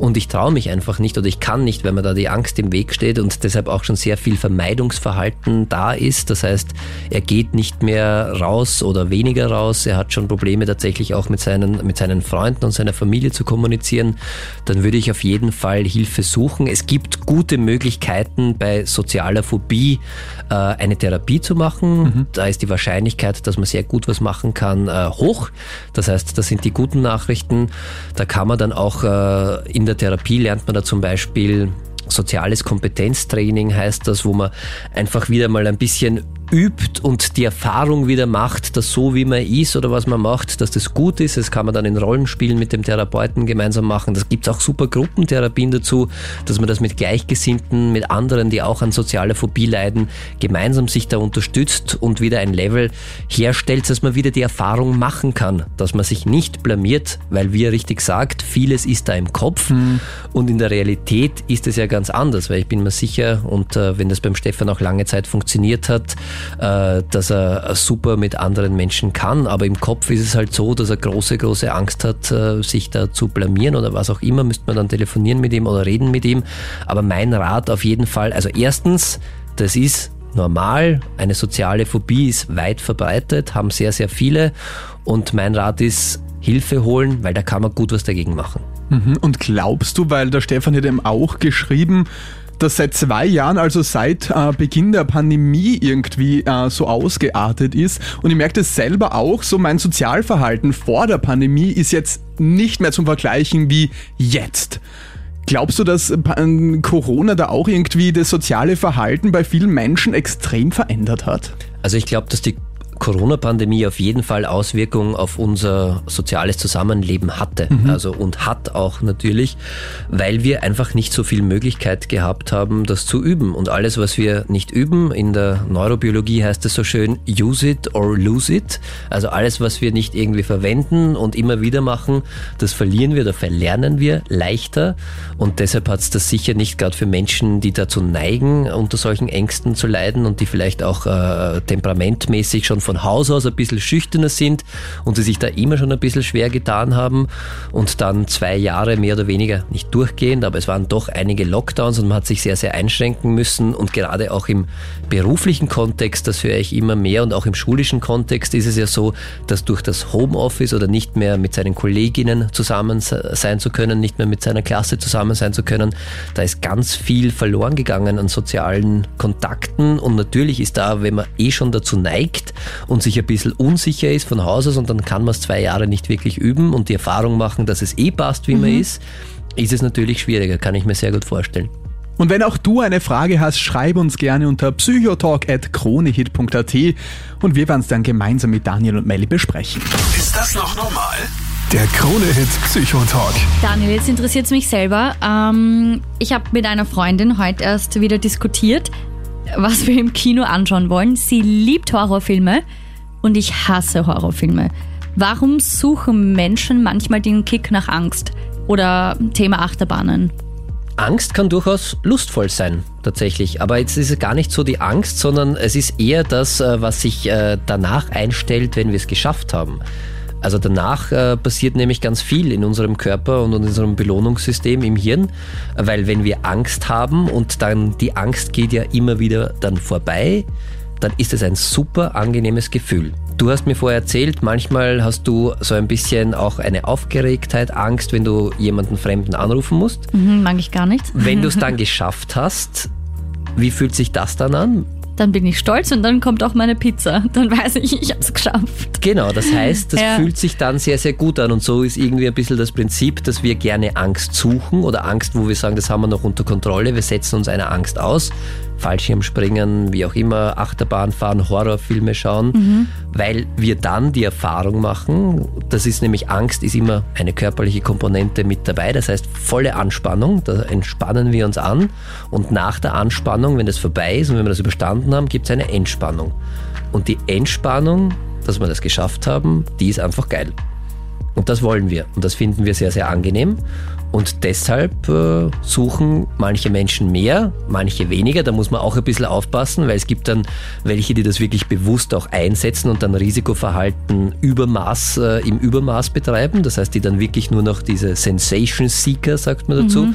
und ich traue mich einfach nicht oder ich kann nicht, wenn mir da die Angst im Weg steht und deshalb auch schon sehr viel Vermeidungsverhalten da ist. Das heißt, er geht nicht mehr raus oder weniger raus. Er hat schon Probleme tatsächlich auch mit seinen, mit seinen Freunden und seiner Familie zu kommunizieren. Dann würde ich auf jeden Fall Hilfe suchen. Es gibt gute Möglichkeiten bei sozialer Phobie äh, eine Therapie zu machen. Mhm. Da ist die Wahrscheinlichkeit, dass man sehr gut was machen kann, äh, hoch. Das heißt, das sind die guten Nachrichten. Da kann man dann auch äh, in der Therapie lernt man da zum Beispiel soziales Kompetenztraining heißt das, wo man einfach wieder mal ein bisschen übt und die Erfahrung wieder macht, dass so wie man ist oder was man macht, dass das gut ist. Das kann man dann in Rollenspielen mit dem Therapeuten gemeinsam machen. Das gibt auch super Gruppentherapien dazu, dass man das mit Gleichgesinnten, mit anderen, die auch an sozialer Phobie leiden, gemeinsam sich da unterstützt und wieder ein Level herstellt, dass man wieder die Erfahrung machen kann, dass man sich nicht blamiert, weil wie er richtig sagt, vieles ist da im Kopf mhm. und in der Realität ist es ja ganz anders, weil ich bin mir sicher und äh, wenn das beim Stefan auch lange Zeit funktioniert hat, äh, dass er super mit anderen Menschen kann. Aber im Kopf ist es halt so, dass er große, große Angst hat, äh, sich da zu blamieren oder was auch immer. Müsste man dann telefonieren mit ihm oder reden mit ihm. Aber mein Rat auf jeden Fall, also erstens, das ist normal. Eine soziale Phobie ist weit verbreitet, haben sehr, sehr viele. Und mein Rat ist, Hilfe holen, weil da kann man gut was dagegen machen. Mhm. Und glaubst du, weil der Stefan hat eben auch geschrieben, das seit zwei Jahren, also seit äh, Beginn der Pandemie irgendwie äh, so ausgeartet ist. Und ich merke das selber auch, so mein Sozialverhalten vor der Pandemie ist jetzt nicht mehr zum Vergleichen wie jetzt. Glaubst du, dass äh, Corona da auch irgendwie das soziale Verhalten bei vielen Menschen extrem verändert hat? Also ich glaube, dass die Corona-Pandemie auf jeden Fall Auswirkungen auf unser soziales Zusammenleben hatte. Mhm. Also und hat auch natürlich, weil wir einfach nicht so viel Möglichkeit gehabt haben, das zu üben. Und alles, was wir nicht üben, in der Neurobiologie heißt es so schön, use it or lose it. Also alles, was wir nicht irgendwie verwenden und immer wieder machen, das verlieren wir oder verlernen wir leichter. Und deshalb hat es das sicher nicht gerade für Menschen, die dazu neigen, unter solchen Ängsten zu leiden und die vielleicht auch äh, temperamentmäßig schon von von Haus aus ein bisschen schüchterner sind und sie sich da immer schon ein bisschen schwer getan haben und dann zwei Jahre mehr oder weniger, nicht durchgehend, aber es waren doch einige Lockdowns und man hat sich sehr, sehr einschränken müssen und gerade auch im beruflichen Kontext, das höre ich immer mehr und auch im schulischen Kontext ist es ja so, dass durch das Homeoffice oder nicht mehr mit seinen Kolleginnen zusammen sein zu können, nicht mehr mit seiner Klasse zusammen sein zu können, da ist ganz viel verloren gegangen an sozialen Kontakten und natürlich ist da, wenn man eh schon dazu neigt, und sich ein bisschen unsicher ist von Haus aus und dann kann man es zwei Jahre nicht wirklich üben und die Erfahrung machen, dass es eh passt, wie mhm. man ist, ist es natürlich schwieriger, kann ich mir sehr gut vorstellen. Und wenn auch du eine Frage hast, schreib uns gerne unter psychotalk.kronehit.at und wir werden es dann gemeinsam mit Daniel und Melly besprechen. Ist das noch normal? Der Kronehit Psychotalk. Daniel, jetzt interessiert es mich selber. Ähm, ich habe mit einer Freundin heute erst wieder diskutiert was wir im Kino anschauen wollen. Sie liebt Horrorfilme und ich hasse Horrorfilme. Warum suchen Menschen manchmal den Kick nach Angst oder Thema Achterbahnen? Angst kann durchaus lustvoll sein, tatsächlich. Aber jetzt ist es gar nicht so die Angst, sondern es ist eher das, äh, was sich äh, danach einstellt, wenn wir es geschafft haben. Also danach äh, passiert nämlich ganz viel in unserem Körper und in unserem Belohnungssystem im Hirn, weil wenn wir Angst haben und dann die Angst geht ja immer wieder dann vorbei, dann ist es ein super angenehmes Gefühl. Du hast mir vorher erzählt, manchmal hast du so ein bisschen auch eine Aufgeregtheit, Angst, wenn du jemanden Fremden anrufen musst. Mhm, mag ich gar nicht. Wenn du es dann geschafft hast, wie fühlt sich das dann an? Dann bin ich stolz und dann kommt auch meine Pizza. Dann weiß ich, ich habe es geschafft. Genau, das heißt, das Ja. fühlt sich dann sehr, sehr gut an. Und so ist irgendwie ein bisschen das Prinzip, dass wir gerne Angst suchen oder Angst, wo wir sagen, das haben wir noch unter Kontrolle. Wir setzen uns einer Angst aus. Fallschirmspringen, wie auch immer, Achterbahn fahren, Horrorfilme schauen, weil wir dann die Erfahrung machen, das ist nämlich Angst, ist immer eine körperliche Komponente mit dabei, das heißt volle Anspannung, da entspannen wir uns an und nach der Anspannung, wenn das vorbei ist und wenn wir das überstanden haben, gibt es eine Entspannung. Und die Entspannung, dass wir das geschafft haben, die ist einfach geil. Und das wollen wir. Und das finden wir sehr, sehr angenehm. Und deshalb äh, suchen manche Menschen mehr, manche weniger. Da muss man auch ein bisschen aufpassen, weil es gibt dann welche, die das wirklich bewusst auch einsetzen und dann Risikoverhalten Übermaß, äh, im Übermaß betreiben. Das heißt, die dann wirklich nur noch diese Sensation Seeker, sagt man dazu,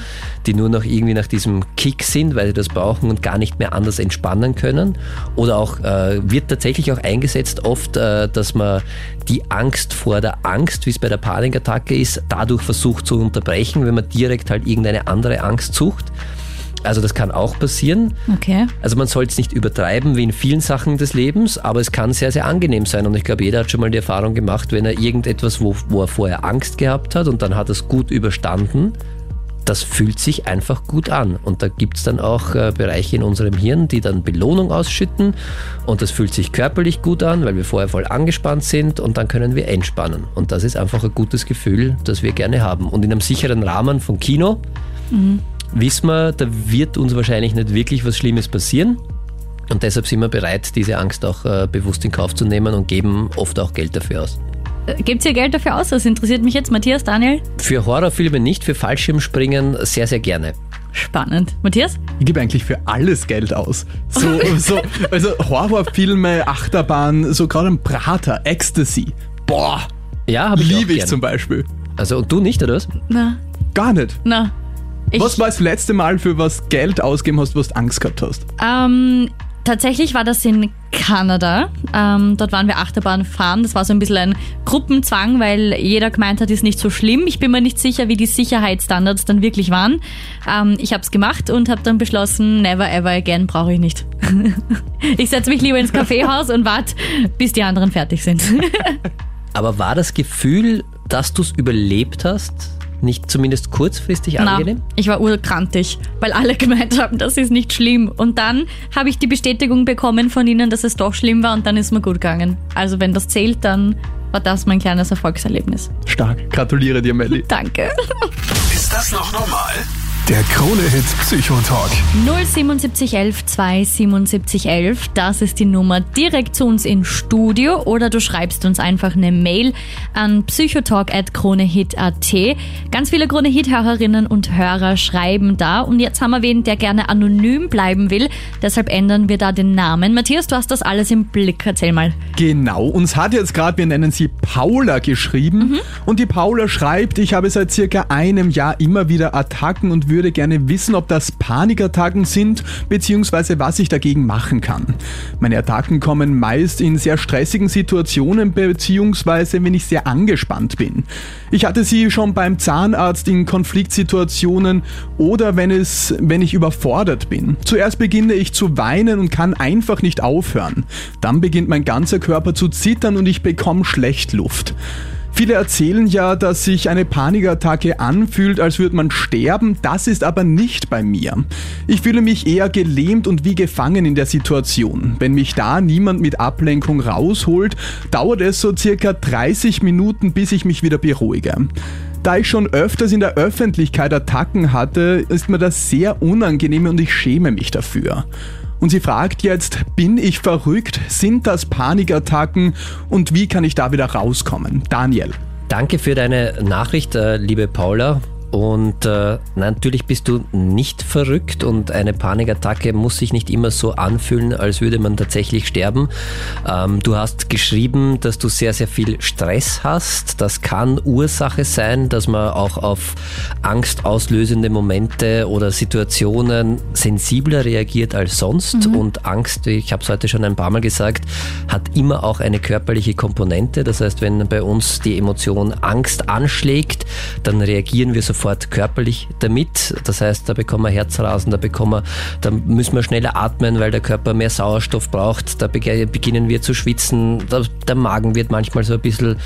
die nur noch irgendwie nach diesem Kick sind, weil sie das brauchen und gar nicht mehr anders entspannen können. Oder auch äh, wird tatsächlich auch eingesetzt oft, äh, dass man die Angst vor der Angst, wie es bei der Panikattacke ist, dadurch versucht zu unterbrechen, wenn man direkt halt irgendeine andere Angst sucht. Also das kann auch passieren. Okay. Also man soll es nicht übertreiben wie in vielen Sachen des Lebens, aber es kann sehr, sehr angenehm sein. Und ich glaube, jeder hat schon mal die Erfahrung gemacht, wenn er irgendetwas, wo, wo er vorher Angst gehabt hat und dann hat er es gut überstanden, das fühlt sich einfach gut an. Und da gibt es dann auch äh, Bereiche in unserem Hirn, die dann Belohnung ausschütten. Und das fühlt sich körperlich gut an, weil wir vorher voll angespannt sind und dann können wir entspannen. Und das ist einfach ein gutes Gefühl, das wir gerne haben. Und in einem sicheren Rahmen von Kino wissen wir, da wird uns wahrscheinlich nicht wirklich was Schlimmes passieren. Und deshalb sind wir bereit, diese Angst auch äh, bewusst in Kauf zu nehmen und geben oft auch Geld dafür aus. Gibt ihr Geld dafür aus? Das interessiert mich jetzt. Matthias, Daniel? Für Horrorfilme nicht, für Fallschirmspringen sehr, sehr gerne. Spannend. Matthias? Ich gebe eigentlich für alles Geld aus. So, so, also Horrorfilme, Achterbahn, so gerade ein Prater, Ecstasy. Boah, Ja, habe ich auch liebe ich gern. zum Beispiel. Also und du nicht, oder was? Na, Gar nicht. na. Ich, Was war das letzte Mal, für was Geld ausgeben hast, was du Angst gehabt hast? Ähm, tatsächlich war das in Kanada. Ähm, dort waren wir Achterbahn fahren. Das war so ein bisschen ein Gruppenzwang, weil jeder gemeint hat, ist nicht so schlimm. Ich bin mir nicht sicher, wie die Sicherheitsstandards dann wirklich waren. Ähm, ich habe es gemacht und habe dann beschlossen, never ever again brauche ich nicht. ich setze mich lieber ins Kaffeehaus und warte, bis die anderen fertig sind. Aber war das Gefühl, dass du es überlebt hast, nicht zumindest kurzfristig Na, angenehm? ich war urkrantig, weil alle gemeint haben, das ist nicht schlimm. Und dann habe ich die Bestätigung bekommen von ihnen, dass es doch schlimm war und dann ist mir gut gegangen. Also wenn das zählt, dann war das mein kleines Erfolgserlebnis. Stark. Gratuliere dir, Melli. Danke. Ist das noch normal? Der Krone-Hit Psychotalk. 07711 27711, das ist die Nummer direkt zu uns ins Studio oder du schreibst uns einfach eine Mail an psychotalk.kronehit.at. Ganz viele Krone-Hit-Hörerinnen und Hörer schreiben da und jetzt haben wir wen, der gerne anonym bleiben will, deshalb ändern wir da den Namen. Matthias, du hast das alles im Blick, erzähl mal. Genau, uns hat jetzt gerade, wir nennen sie Paula geschrieben und die Paula schreibt, ich habe seit circa einem Jahr immer wieder Attacken und würde gerne wissen, ob das Panikattacken sind, beziehungsweise was ich dagegen machen kann. Meine Attacken kommen meist in sehr stressigen Situationen, beziehungsweise wenn ich sehr angespannt bin. Ich hatte sie schon beim Zahnarzt in Konfliktsituationen oder wenn es, wenn ich überfordert bin. Zuerst beginne ich zu weinen und kann einfach nicht aufhören. Dann beginnt mein ganzer Körper zu zittern und ich bekomme schlecht Luft. Viele erzählen ja, dass sich eine Panikattacke anfühlt, als würde man sterben. Das ist aber nicht bei mir. Ich fühle mich eher gelähmt und wie gefangen in der Situation. Wenn mich da niemand mit Ablenkung rausholt, dauert es so circa 30 Minuten, bis ich mich wieder beruhige. Da ich schon öfters in der Öffentlichkeit Attacken hatte, ist mir das sehr unangenehm und ich schäme mich dafür. Und sie fragt jetzt, bin ich verrückt? Sind das Panikattacken? Und wie kann ich da wieder rauskommen? Daniel. Danke für deine Nachricht, äh, liebe Paula. Und äh, natürlich bist du nicht verrückt und eine Panikattacke muss sich nicht immer so anfühlen, als würde man tatsächlich sterben. Ähm, du hast geschrieben, dass du sehr, sehr viel Stress hast. Das kann Ursache sein, dass man auch auf angstauslösende Momente oder Situationen sensibler reagiert als sonst. Mhm. Und Angst, ich habe es heute schon ein paar Mal gesagt, hat immer auch eine körperliche Komponente. Das heißt, wenn bei uns die Emotion Angst anschlägt, dann reagieren wir sofort sofort körperlich damit. Das heißt, da bekommen wir Herzrasen, da bekommen wir, da müssen wir schneller atmen, weil der Körper mehr Sauerstoff braucht. Da beginnen wir zu schwitzen. Der Magen wird manchmal so ein bisschen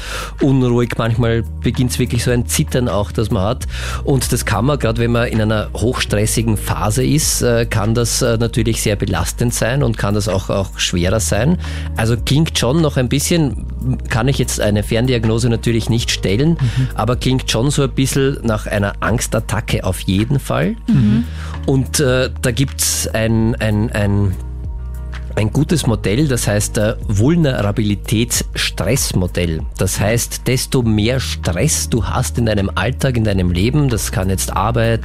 unruhig. Manchmal beginnt es wirklich so ein Zittern auch, das man hat. Und das kann man, gerade wenn man in einer hochstressigen Phase ist, äh, kann das äh, natürlich sehr belastend sein und kann das auch, auch schwerer sein. Also klingt schon noch ein bisschen, kann ich jetzt eine Ferndiagnose natürlich nicht stellen, mhm. aber klingt schon so ein bisschen nach einer einer Angstattacke auf jeden Fall. Mhm. Und äh, da gibt es ein, ein, ein ein gutes Modell, das heißt äh, Vulnerabilitätsstressmodell. Das heißt, desto mehr Stress du hast in deinem Alltag, in deinem Leben, das kann jetzt Arbeit,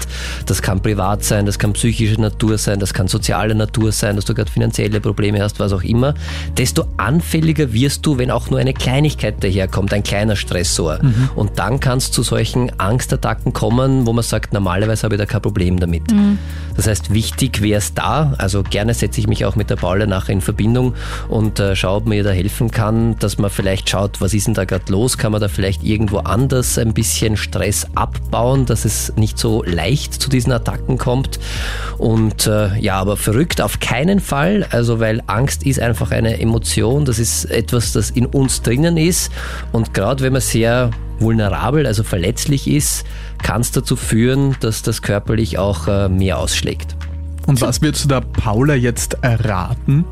das kann privat sein, das kann psychische Natur sein, das kann soziale Natur sein, dass du gerade finanzielle Probleme hast, was auch immer, desto anfälliger wirst du, wenn auch nur eine Kleinigkeit daherkommt, ein kleiner Stressor. Mhm. Und dann kann es zu solchen Angstattacken kommen, wo man sagt, normalerweise habe ich da kein Problem damit. Mhm. Das heißt, wichtig wäre es da, also gerne setze ich mich auch mit der Paula nach in Verbindung und äh, schaue, ob mir da helfen kann, dass man vielleicht schaut, was ist denn da gerade los, kann man da vielleicht irgendwo anders ein bisschen Stress abbauen, dass es nicht so leicht zu diesen Attacken kommt. Und äh, ja, aber verrückt auf keinen Fall, also weil Angst ist einfach eine Emotion, das ist etwas, das in uns drinnen ist und gerade wenn man sehr vulnerabel, also verletzlich ist, kann es dazu führen, dass das körperlich auch äh, mehr ausschlägt. Und was würdest du da Paula jetzt erraten?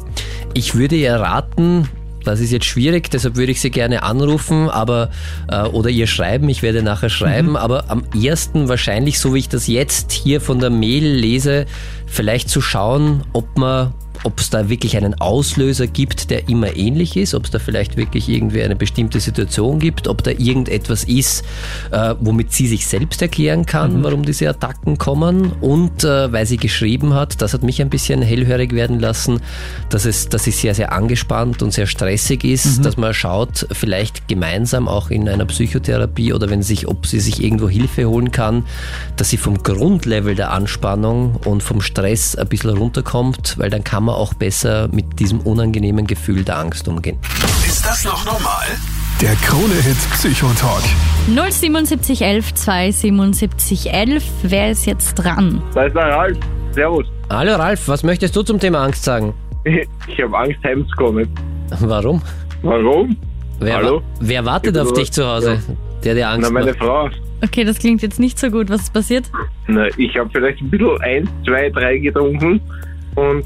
Ich würde ihr raten, das ist jetzt schwierig, deshalb würde ich sie gerne anrufen, aber äh, oder ihr schreiben, ich werde nachher schreiben, mhm. aber am ersten wahrscheinlich, so wie ich das jetzt hier von der Mail lese, vielleicht zu schauen, ob man ob es da wirklich einen Auslöser gibt, der immer ähnlich ist, ob es da vielleicht wirklich irgendwie eine bestimmte Situation gibt, ob da irgendetwas ist, äh, womit sie sich selbst erklären kann, mhm. warum diese Attacken kommen. Und äh, weil sie geschrieben hat, das hat mich ein bisschen hellhörig werden lassen, dass es, dass sie sehr, sehr angespannt und sehr stressig ist, mhm. dass man schaut, vielleicht gemeinsam auch in einer Psychotherapie oder wenn sich, ob sie sich irgendwo Hilfe holen kann, dass sie vom Grundlevel der Anspannung und vom Stress ein bisschen runterkommt, weil dann kann man man auch besser mit diesem unangenehmen Gefühl der Angst umgehen. Ist das noch normal? Der Krone-Hit Psychotalk. 07711 27711. Wer ist jetzt dran? Da ist der Ralf. Servus. Hallo Ralf, was möchtest du zum Thema Angst sagen? Ich habe Angst heimzukommen. Warum? Warum? Wer, Hallo? wer wartet auf dich zu Hause, ja. der dir Angst Na, meine macht? Frau. Okay, das klingt jetzt nicht so gut. Was ist passiert? Na, ich habe vielleicht ein bisschen eins, zwei, drei getrunken und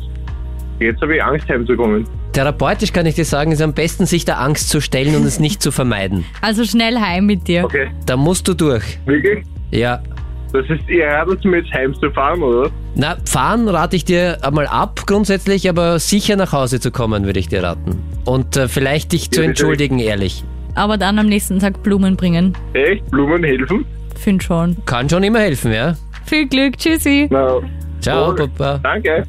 Jetzt habe ich Angst heimzukommen. Therapeutisch kann ich dir sagen, ist am besten, sich der Angst zu stellen und es nicht zu vermeiden. Also schnell heim mit dir. Okay. Da musst du durch. Wirklich? Ja. Das ist, ihr ratet mir jetzt heimzufahren, oder? Na, fahren rate ich dir einmal ab grundsätzlich, aber sicher nach Hause zu kommen, würde ich dir raten. Und äh, vielleicht dich zu Ja, entschuldigen, ehrlich. Aber dann am nächsten Tag Blumen bringen. Echt? Blumen helfen? Find schon. Kann schon immer helfen, ja? Viel Glück, tschüssi. Na, Ciao, wohl. Papa. Danke.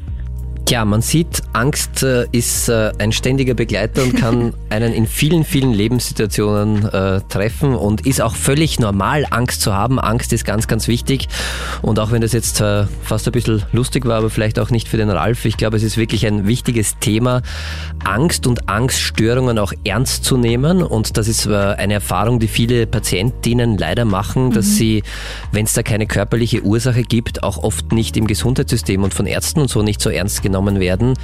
Tja, man sieht, Angst äh, ist äh, ein ständiger Begleiter und kann einen in vielen, vielen Lebenssituationen äh, treffen und ist auch völlig normal, Angst zu haben. Angst ist ganz, ganz wichtig. Und auch wenn das jetzt äh, fast ein bisschen lustig war, aber vielleicht auch nicht für den Ralf, ich glaube, es ist wirklich ein wichtiges Thema, Angst und Angststörungen auch ernst zu nehmen. Und das ist äh, eine Erfahrung, die viele Patientinnen leider machen, dass sie, wenn es da keine körperliche Ursache gibt, auch oft nicht im Gesundheitssystem und von Ärzten und so nicht so ernst genommen werden.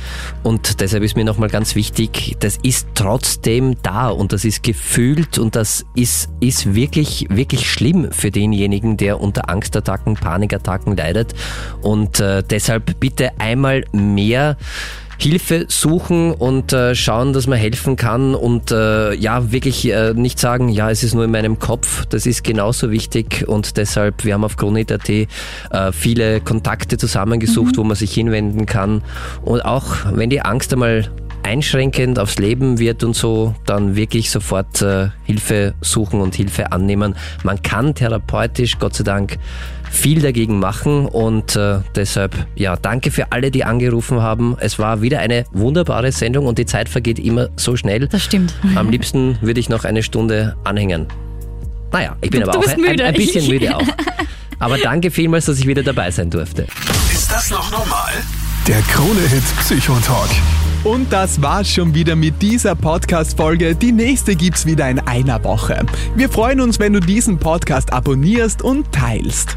Und deshalb ist mir nochmal ganz wichtig, das ist trotzdem da und das ist gefühlt und das ist, ist wirklich, wirklich schlimm für denjenigen, der unter Angstattacken, Panikattacken leidet. Und äh, deshalb bitte einmal mehr Hilfe suchen und äh, schauen, dass man helfen kann und äh, ja, wirklich äh, nicht sagen, ja, es ist nur in meinem Kopf, das ist genauso wichtig und deshalb, wir haben auf Kronit.at äh, viele Kontakte zusammengesucht, wo man sich hinwenden kann und auch wenn die Angst einmal einschränkend aufs Leben wird und so, dann wirklich sofort äh, Hilfe suchen und Hilfe annehmen. Man kann therapeutisch, Gott sei Dank, viel dagegen machen und äh, deshalb, ja, danke für alle, die angerufen haben. Es war wieder eine wunderbare Sendung und die Zeit vergeht immer so schnell. Das stimmt. Am liebsten würde ich noch eine Stunde anhängen. Naja, ich bin Du- aber du auch bist ein, ein bisschen müde auch. Aber danke vielmals, dass ich wieder dabei sein durfte. Ist das noch normal? Der Krone-Hit Psychotalk. Und das war's schon wieder mit dieser Podcast-Folge. Die nächste gibt's wieder in einer Woche. Wir freuen uns, wenn du diesen Podcast abonnierst und teilst.